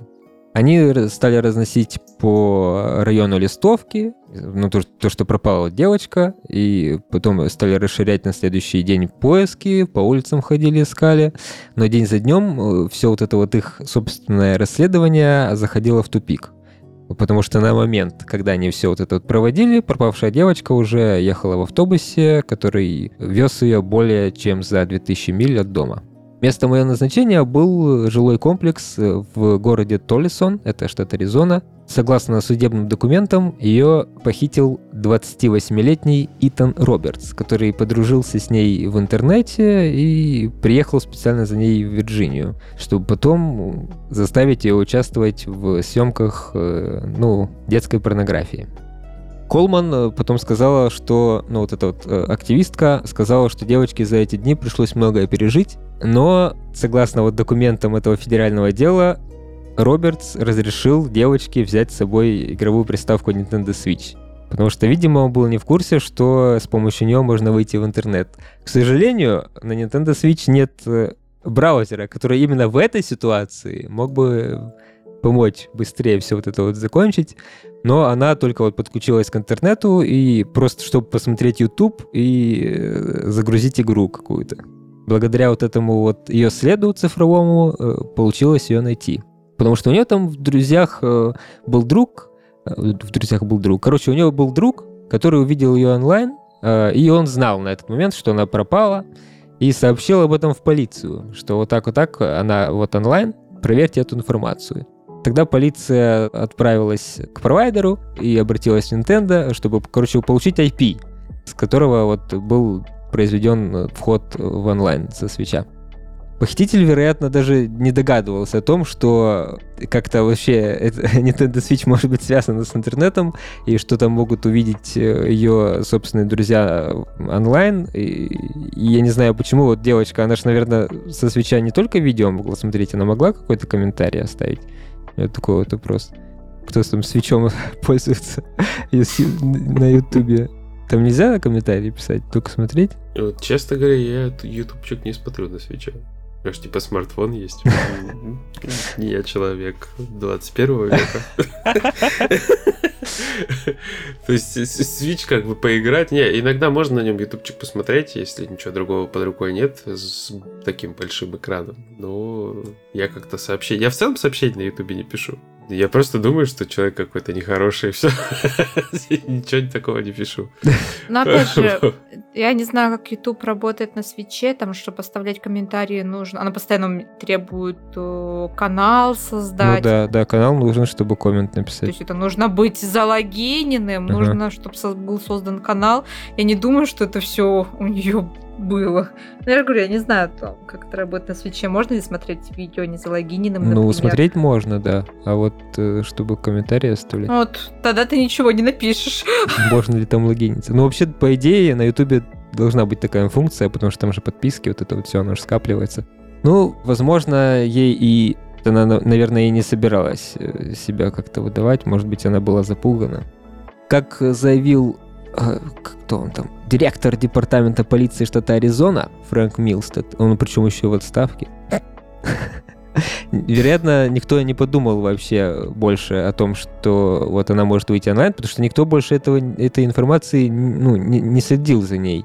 Они стали разносить по району листовки, ну, то, то, что пропала девочка, и потом стали расширять на следующий день поиски, по улицам ходили, искали. Но день за днем все вот это вот их собственное расследование заходило в тупик. Потому что на момент, когда они все вот это вот проводили, пропавшая девочка уже ехала в автобусе, который вез ее более чем за 2000 миль от дома. Местом ее назначения был жилой комплекс в городе Толлисон, это штат Аризона. Согласно судебным документам, ее похитил 28-летний Итан Робертс, который подружился с ней в интернете и приехал специально за ней в Вирджинию, чтобы потом заставить ее участвовать в съемках, э, ну, детской порнографии. Колман э, потом сказала, что, ну вот эта вот э, активистка сказала, что девочке за эти дни пришлось многое пережить, но, согласно вот документам этого федерального дела, Робертс разрешил девочке взять с собой игровую приставку Nintendo Switch. Потому что, видимо, он был не в курсе, что с помощью нее можно выйти в интернет. К сожалению, на Nintendo Switch нет э, браузера, который именно в этой ситуации мог бы помочь быстрее все вот это вот закончить. Но она только вот подключилась к интернету и просто, чтобы посмотреть YouTube и э, загрузить игру какую-то. Благодаря вот этому вот ее следу цифровому э, получилось ее найти. Потому что у нее там в друзьях э, был друг, в друзьях был друг. Короче, у нее был друг, который увидел ее онлайн, и он знал на этот момент, что она пропала, и сообщил об этом в полицию, что вот так вот так она вот онлайн, проверьте эту информацию. Тогда полиция отправилась к провайдеру и обратилась в Nintendo, чтобы, короче, получить IP, с которого вот был произведен вход в онлайн со свеча. Похититель, вероятно, даже не догадывался о том, что как-то вообще это, Nintendo Switch может быть связана с интернетом, и что там могут увидеть э, ее собственные друзья онлайн. И, и я не знаю, почему вот девочка, она же, наверное, со свеча не только видео могла смотреть, она могла какой-то комментарий оставить. Это такой вот вопрос. Кто там свечом пользуется на Ютубе? Там нельзя комментарии писать, только смотреть? Вот, честно говоря, я ютубчик не смотрю на свече. Аж типа смартфон есть. Я человек 21 века. То есть Switch как бы поиграть. Не, иногда можно на нем ютубчик посмотреть, если ничего другого под рукой нет, с таким большим экраном. Но я как-то сообщение... Я в целом сообщение на ютубе не пишу. Я просто думаю, что человек какой-то нехороший, и все. Ничего такого не пишу. Но опять же, я не знаю, как YouTube работает на свече, там, чтобы поставлять комментарии нужно. Она постоянно требует канал создать. Ну да, да, канал нужен, чтобы коммент написать. То есть это нужно быть залогиненным, нужно, чтобы был создан канал. Я не думаю, что это все у нее было. Ну, я говорю, я не знаю, как это работает на свече. Можно ли смотреть видео не залогиненным, например? Ну, смотреть можно, да. А вот э, чтобы комментарии оставлять... Вот, тогда ты ничего не напишешь. Можно ли там логиниться? Ну, вообще, по идее, на Ютубе должна быть такая функция, потому что там же подписки, вот это вот все, оно же скапливается. Ну, возможно, ей и она, наверное, и не собиралась э, себя как-то выдавать. Может быть, она была запугана. Как заявил кто он там, директор департамента полиции штата Аризона, Фрэнк Милстед, он причем еще в отставке. Вероятно, никто не подумал вообще больше о том, что вот она может выйти онлайн, потому что никто больше этого, этой информации ну, не, не следил за ней.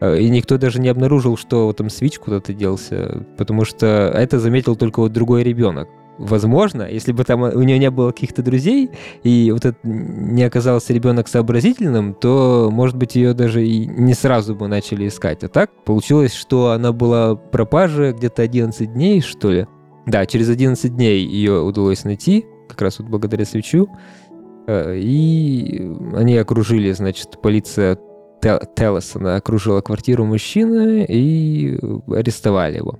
А, и никто даже не обнаружил, что там свич куда-то делся, потому что это заметил только вот другой ребенок возможно, если бы там у нее не было каких-то друзей, и вот это не оказался ребенок сообразительным, то, может быть, ее даже и не сразу бы начали искать. А так получилось, что она была пропажа где-то 11 дней, что ли. Да, через 11 дней ее удалось найти, как раз вот благодаря свечу. Э, и они окружили, значит, полиция Теллесона окружила квартиру мужчины и арестовали его.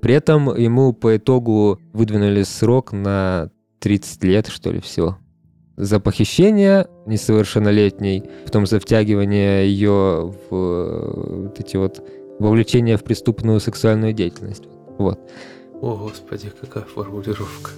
При этом ему по итогу выдвинули срок на 30 лет, что ли, всего. За похищение несовершеннолетней, потом за втягивание ее в э, вот эти вот вовлечение в преступную сексуальную деятельность. Вот. О, господи, какая формулировка.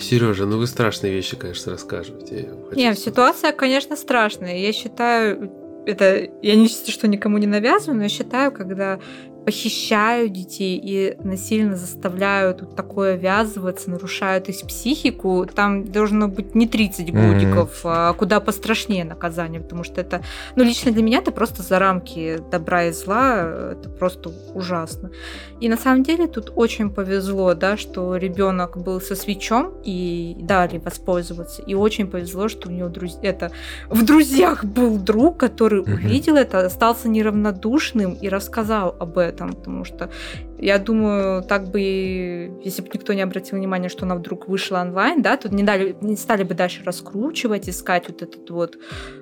Сережа, ну вы страшные вещи, конечно, рассказываете. Нет, ситуация, конечно, страшная. Я считаю, это я не что никому не навязываю, но я считаю, когда похищают детей и насильно заставляют вот такое ввязываться, нарушают их психику, там должно быть не 30 годиков, mm-hmm. а куда пострашнее наказание, потому что это, ну, лично для меня это просто за рамки добра и зла, это просто ужасно. И на самом деле тут очень повезло, да, что ребенок был со свечом и дали воспользоваться, и очень повезло, что у него друз... это в друзьях был друг, который mm-hmm. увидел это, остался неравнодушным и рассказал об этом этом, потому что я думаю, так бы, если бы никто не обратил внимания, что она вдруг вышла онлайн, да, тут не, дали, не стали бы дальше раскручивать, искать вот этот вот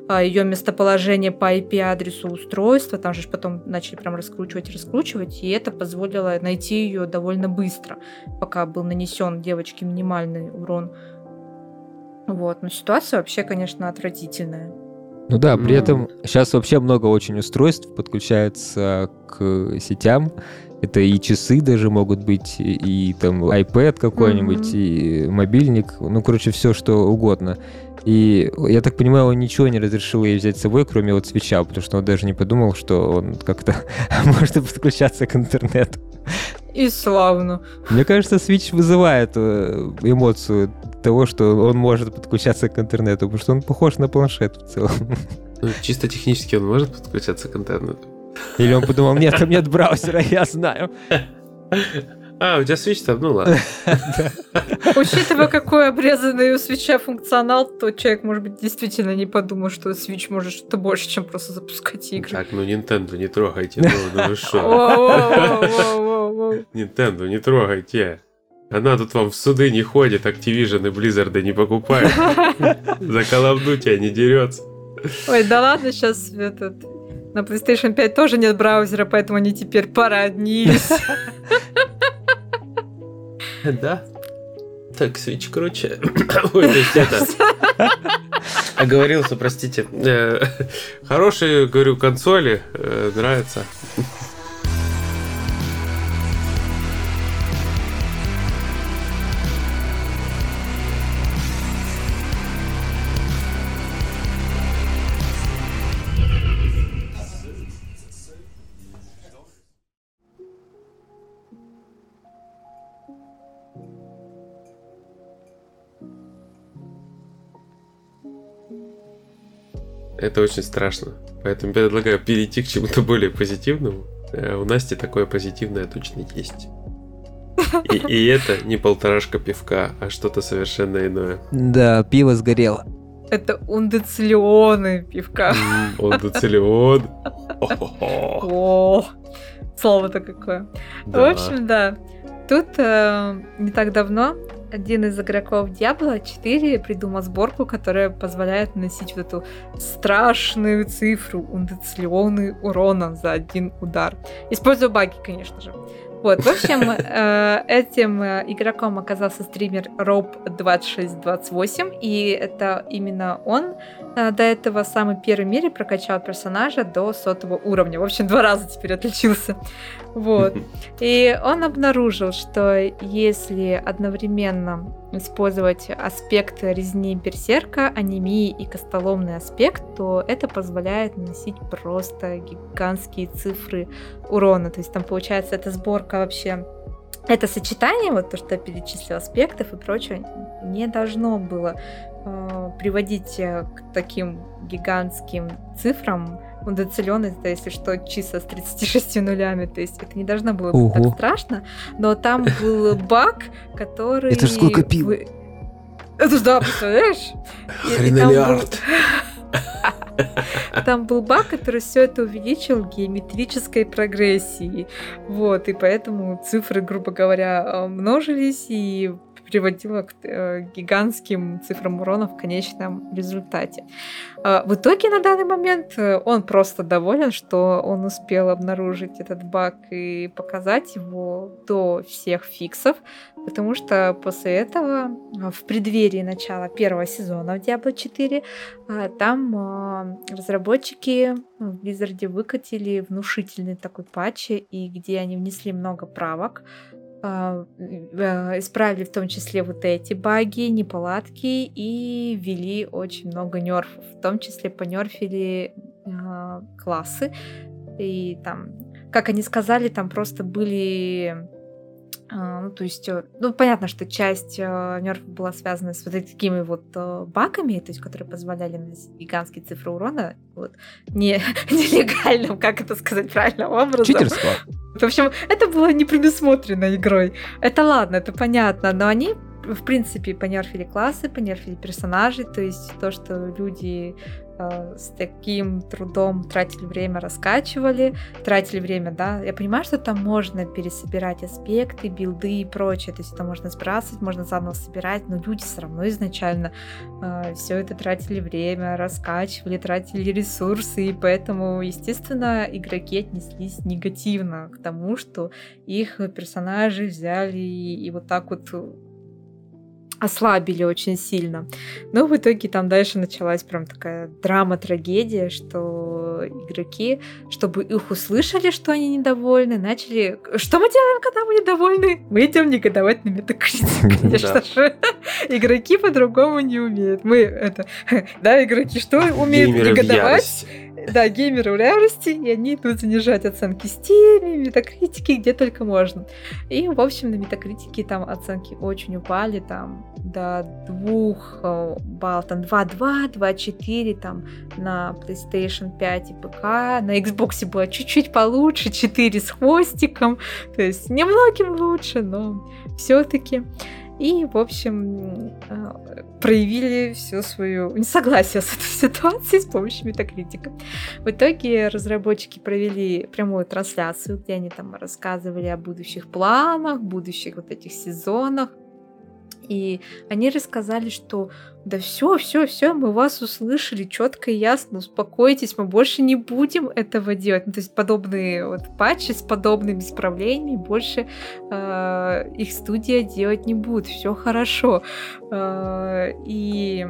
а, ее местоположение по IP-адресу устройства, там же потом начали прям раскручивать, раскручивать, и это позволило найти ее довольно быстро, пока был нанесен девочке минимальный урон. Вот, но ситуация вообще, конечно, отвратительная. Ну да, при этом сейчас вообще много очень устройств подключается к сетям. Это и часы даже могут быть, и, и там iPad какой-нибудь, mm-hmm. и мобильник, ну, короче, все что угодно. И я так понимаю, он ничего не разрешил ей взять с собой, кроме вот свеча, потому что он даже не подумал, что он как-то может подключаться к интернету. И славно. Мне кажется, Switch вызывает э, эмоцию того, что он может подключаться к интернету, потому что он похож на планшет в целом. Ну, чисто технически он может подключаться к интернету. Или он подумал, нет, там нет браузера, я знаю. А, у тебя свич там, ну ладно. Учитывая, какой обрезанный у свеча функционал, то человек, может быть, действительно не подумал, что свич может что-то больше, чем просто запускать игры. Так, ну Nintendo не трогайте, ну, ну вы что? Nintendo не трогайте. Она тут вам в суды не ходит, Activision и Blizzard не покупает. За Call of Duty не дерется. Ой, да ладно, сейчас этот На PlayStation 5 тоже нет браузера, поэтому они теперь породнились. Да. Так, Switch круче. Ой, то есть это... Оговорился, простите. Э, хорошие, говорю, консоли. э, Нравится. Это очень страшно. Поэтому я предлагаю перейти к чему-то более позитивному. Э, У Насти такое позитивное точно есть. И, и это не полторашка пивка, а что-то совершенно иное. Да, пиво сгорело. Это ундециллионы пивка. М, Он доцелион. О-хо-хо. О, слово-то какое. В общем, да. Тут э, не так давно один из игроков Diablo 4 придумал сборку, которая позволяет наносить вот эту страшную цифру ундециллионы урона за один удар. Используя баги, конечно же. Вот, в общем, э, этим э, игроком оказался стример Rob2628, и это именно он до этого самый первый мире прокачал персонажа до сотого уровня. В общем, два раза теперь отличился. Вот. И он обнаружил, что если одновременно использовать аспект резни берсерка, анемии и костоломный аспект, то это позволяет наносить просто гигантские цифры урона. То есть там получается эта сборка вообще это сочетание, вот то, что я перечислила, аспектов и прочего, не должно было э, приводить э, к таким гигантским цифрам. Удоцеленность, это если что, чисто с 36 нулями. То есть это не должно было быть Ого. так страшно. Но там был баг, который... Это ж сколько пива? Это ж да, представляешь? И там был- баг, который все это увеличил геометрической прогрессией. Вот, и поэтому цифры, грубо говоря, э, множились и приводило к э, гигантским цифрам урона в конечном результате. А, В итоге на данный момент э, он просто доволен, что он успел обнаружить этот баг и показать его до всех фиксов, потому что после этого э, в преддверии начала первого сезона в Diablo 4 а, там а, разработчики в Blizzard выкатили внушительный такой патч, и где они внесли много правок, а, исправили в том числе вот эти баги, неполадки и ввели очень много нерфов. В том числе понерфили а, классы. И там, как они сказали, там просто были а, Ну, то есть, э, ну, понятно, что часть э, нерфов была связана с вот такими вот э, багами, то есть, которые позволяли наносить гигантские цифры урона, вот, не, нелегальным, как это сказать правильным образом. Читерство. В общем, это было не предусмотрено игрой. Это ладно, это понятно, но они, в принципе, понерфили классы, понерфили персонажей, то есть то, что люди с таким трудом тратили время, раскачивали, тратили время, да. Я понимаю, что там можно пересобирать аспекты, билды и прочее, то есть это можно сбрасывать, можно заново собирать, но люди все равно изначально все это тратили время, раскачивали, тратили ресурсы, и поэтому, естественно, игроки отнеслись негативно к тому, что их персонажи взяли и, и вот так вот ослабили очень сильно. Но в итоге там дальше началась прям такая драма-трагедия, что игроки, чтобы их услышали, что они недовольны, начали... Что мы делаем, когда мы недовольны? Мы идем негодовать на Metacritic, конечно же. Игроки по-другому не умеют. Мы это... Да, игроки что умеют негодовать? Да, геймеры в ярости, и они идут занижать оценки Steam, метакритики, где только можно. И, в общем, на метакритике там оценки очень упали, там до двух э, баллов, там 2.2, 2.4, там на PlayStation 5 и ПК, на Xbox было чуть-чуть получше, 4 с хвостиком, то есть немногим лучше, но все-таки. И, в общем, э, проявили все свое несогласие с этой ситуацией с помощью метакритика. В итоге разработчики провели прямую трансляцию, где они там рассказывали о будущих планах, будущих вот этих сезонах. И они рассказали, что да все, все, все, мы вас услышали четко и ясно, успокойтесь, мы больше не будем этого делать. Ну, то есть подобные вот патчи с подобными исправлениями больше э, их студия делать не будет, все хорошо. Э, и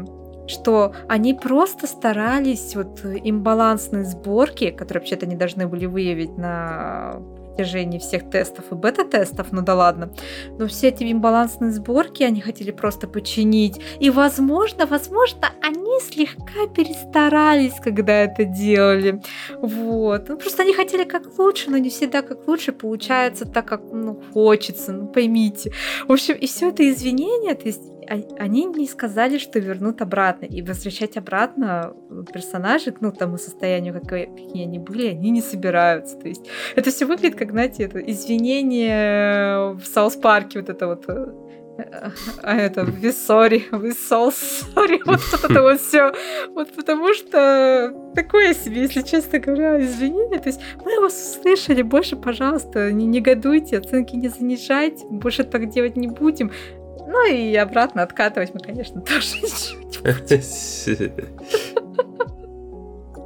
что они просто старались вот имбалансные сборки, которые вообще-то они должны были выявить на протяжении всех тестов и бета-тестов, ну да ладно. Но все эти имбалансные сборки они хотели просто починить. И, возможно, возможно, они слегка перестарались, когда это делали. Вот. Ну, просто они хотели как лучше, но не всегда как лучше получается так, как ну, хочется, ну поймите. В общем, и все это извинения, то есть они не сказали, что вернут обратно. И возвращать обратно персонажей, ну, тому состоянию, какие, какие они были, они не собираются. То есть это все выглядит как, знаете, это извинение в Саус Парке, вот это вот а это we sorry, we so sorry, вот это вот все. Вот потому что такое себе, если честно говоря, извинения. То есть мы вас услышали, больше, пожалуйста, не негодуйте, оценки не занижайте, больше так делать не будем. Ну и обратно откатывать мы, конечно, тоже.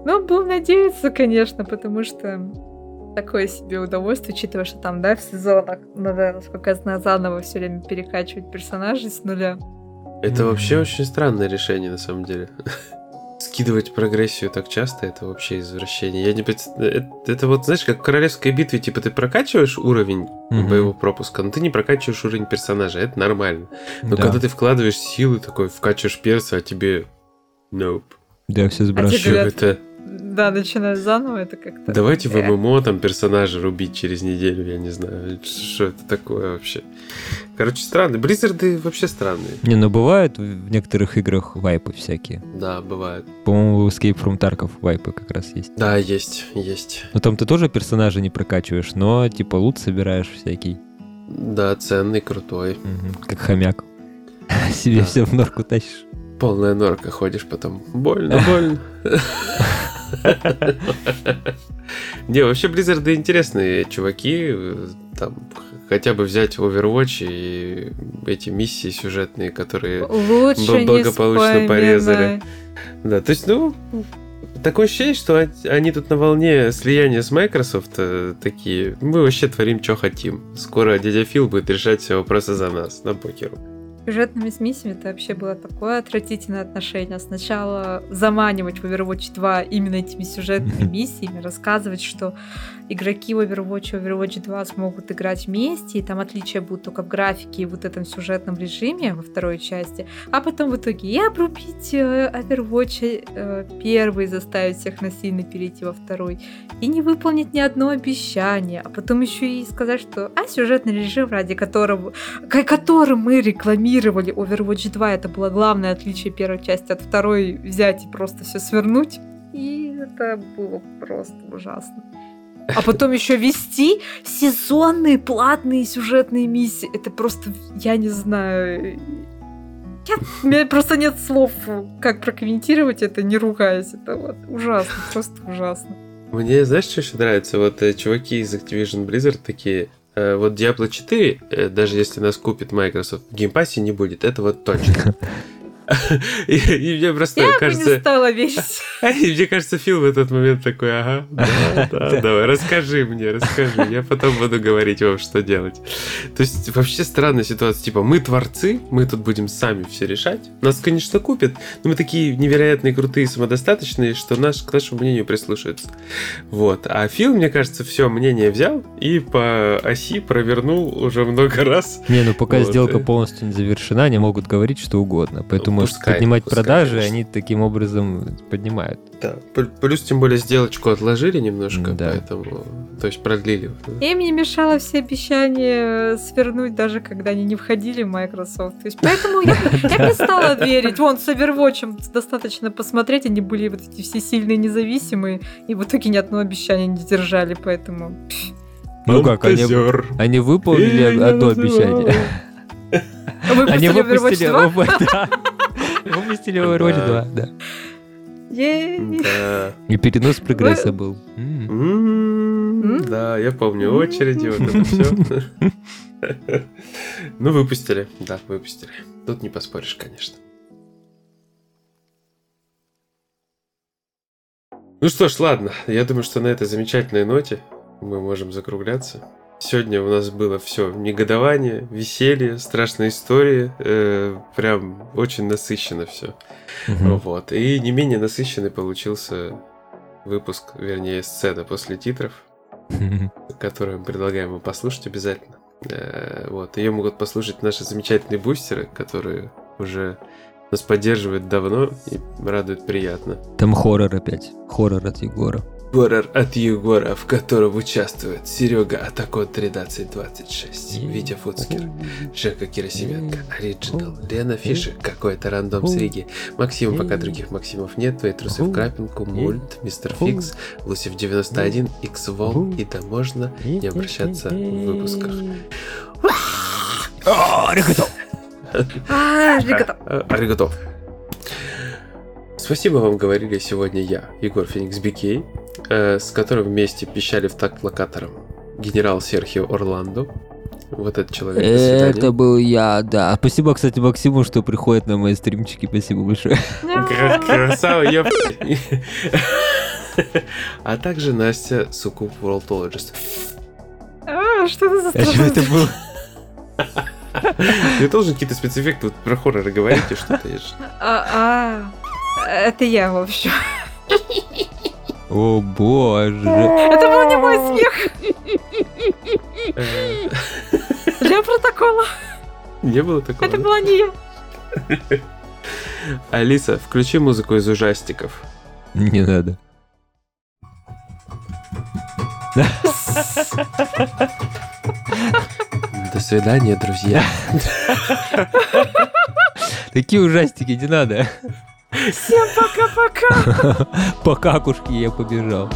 Ну, будем надеяться, конечно, потому что такое себе удовольствие, учитывая, что там, да, в сезонах надо, насколько я знаю, заново все время перекачивать персонажей с нуля. Это вообще очень странное решение, на самом деле. Скидывать прогрессию так часто, это вообще извращение. Я не это, это вот, знаешь, как в королевской битве, типа ты прокачиваешь уровень угу. боевого пропуска, но ты не прокачиваешь уровень персонажа, это нормально. Но да. когда ты вкладываешь силы, такой, вкачиваешь перса, а тебе... Nope. Да, все сбрасываю. А это да, начинать заново, это как-то... Давайте в ММО там персонажа рубить через неделю, я не знаю, что это такое вообще. Короче, странные. Близзарды вообще странные. Не, ну бывают в некоторых играх вайпы всякие. Да, бывают. По-моему, в Escape from Tarkov вайпы как раз есть. Да, есть, есть. Но там ты тоже персонажа не прокачиваешь, но типа лут собираешь всякий. Да, ценный, крутой. Угу, как хомяк. Себе все в норку тащишь. Полная норка, ходишь потом. Больно, больно. Не, вообще Blizzard интересные чуваки. Там хотя бы взять Overwatch и эти миссии сюжетные, которые Лучше благополучно порезали. Да, то есть, ну, такое ощущение, что они тут на волне слияния с Microsoft э, такие. Мы вообще творим, что хотим. Скоро дядя Фил будет решать все вопросы за нас на покеру сюжетными с миссиями это вообще было такое отвратительное отношение. Сначала заманивать в Overwatch 2 именно этими сюжетными миссиями, рассказывать, что игроки Overwatch и Overwatch 2 смогут играть вместе, и там отличия будут только в графике и вот этом сюжетном режиме во второй части, а потом в итоге и обрубить э, Overwatch э, первый, заставить всех насильно перейти во второй, и не выполнить ни одно обещание, а потом еще и сказать, что а сюжетный режим, ради которого, которым мы рекламировали Overwatch 2, это было главное отличие первой части от второй, взять и просто все свернуть, и это было просто ужасно а потом еще вести сезонные платные сюжетные миссии. Это просто, я не знаю, я, у меня просто нет слов, как прокомментировать это, не ругаясь. Это вот ужасно, просто ужасно. Мне, знаешь, что еще нравится? Вот э, чуваки из Activision Blizzard такие, э, вот Diablo 4, э, даже если нас купит Microsoft, в Game Pass е не будет, это вот точно. И, мне просто Я кажется... не стала верить. И мне кажется, Фил в этот момент такой, ага, да, да, давай, расскажи мне, расскажи, я потом буду говорить вам, что делать. То есть вообще странная ситуация, типа, мы творцы, мы тут будем сами все решать. Нас, конечно, купят, но мы такие невероятные, крутые, самодостаточные, что наш, к нашему мнению прислушаются. Вот. А Фил, мне кажется, все мнение взял и по оси провернул уже много раз. Не, ну пока вот. сделка полностью не завершена, они могут говорить что угодно. Поэтому может пускай, поднимать пускай, продажи, конечно. они таким образом поднимают. Да, плюс тем более сделочку отложили немножко, да. поэтому, то есть продлили. Им не мешало все обещания свернуть, даже когда они не входили в Microsoft. То есть, поэтому я, я не стала верить. Вон, с Overwatch достаточно посмотреть, они были вот эти все сильные, независимые, и в итоге ни одно обещание не держали, поэтому... Ну как, они, они выполнили одно обещание. Они выпустили Выпустили Overwatch 2, да. Да. И перенос прогресса был. да, я помню очереди, вот это все. Ну, выпустили, да, выпустили. Тут не поспоришь, конечно. Ну что ж, ладно, я думаю, что на этой замечательной ноте мы можем закругляться. Сегодня у нас было все негодование, веселье, страшные истории, э, прям очень насыщенно все. Мгм. Вот. И не менее насыщенный получился выпуск, вернее, сцена после титров, которую мы предлагаем вам послушать обязательно. Э, Вот. Ее могут послушать наши замечательные бустеры, которые уже нас поддерживают давно и радуют приятно. Там хоррор опять. Хоррор от Егора. Горор от Егора, в котором участвуют Серега Атакон 1326, Витя Фуцкер, Жека Кирасименко, Ориджинал, Лена Фишер, какой-то рандом с Риги, Максим, пока других Максимов нет, твои трусы в крапинку, Мульт, Мистер Фикс, Лусев 91, X Вол, и там можно не обращаться в выпусках. А, ребята! А, Аригато. А, Аригато. Спасибо вам говорили сегодня я, Егор Феникс Бикей, э, с которым вместе пищали в такт локатором генерал Серхио Орландо. Вот этот человек. Это был я, да. Спасибо, кстати, Максиму, что приходит на мои стримчики. Спасибо большое. Кра- Красава, ёп. А также Настя Сукуб Worldologist. А, Что это за А что это было? Я должен какие-то спецэффекты вот про хорроры что-то. я ж- А, а, это я, в общем. О боже. Это был не мой смех Э, для протокола. Не было такого? Это была не я. Алиса, включи музыку из ужастиков. Не надо. До свидания, друзья. Такие ужастики, не надо. Всем пока-пока. По какушке я побежал.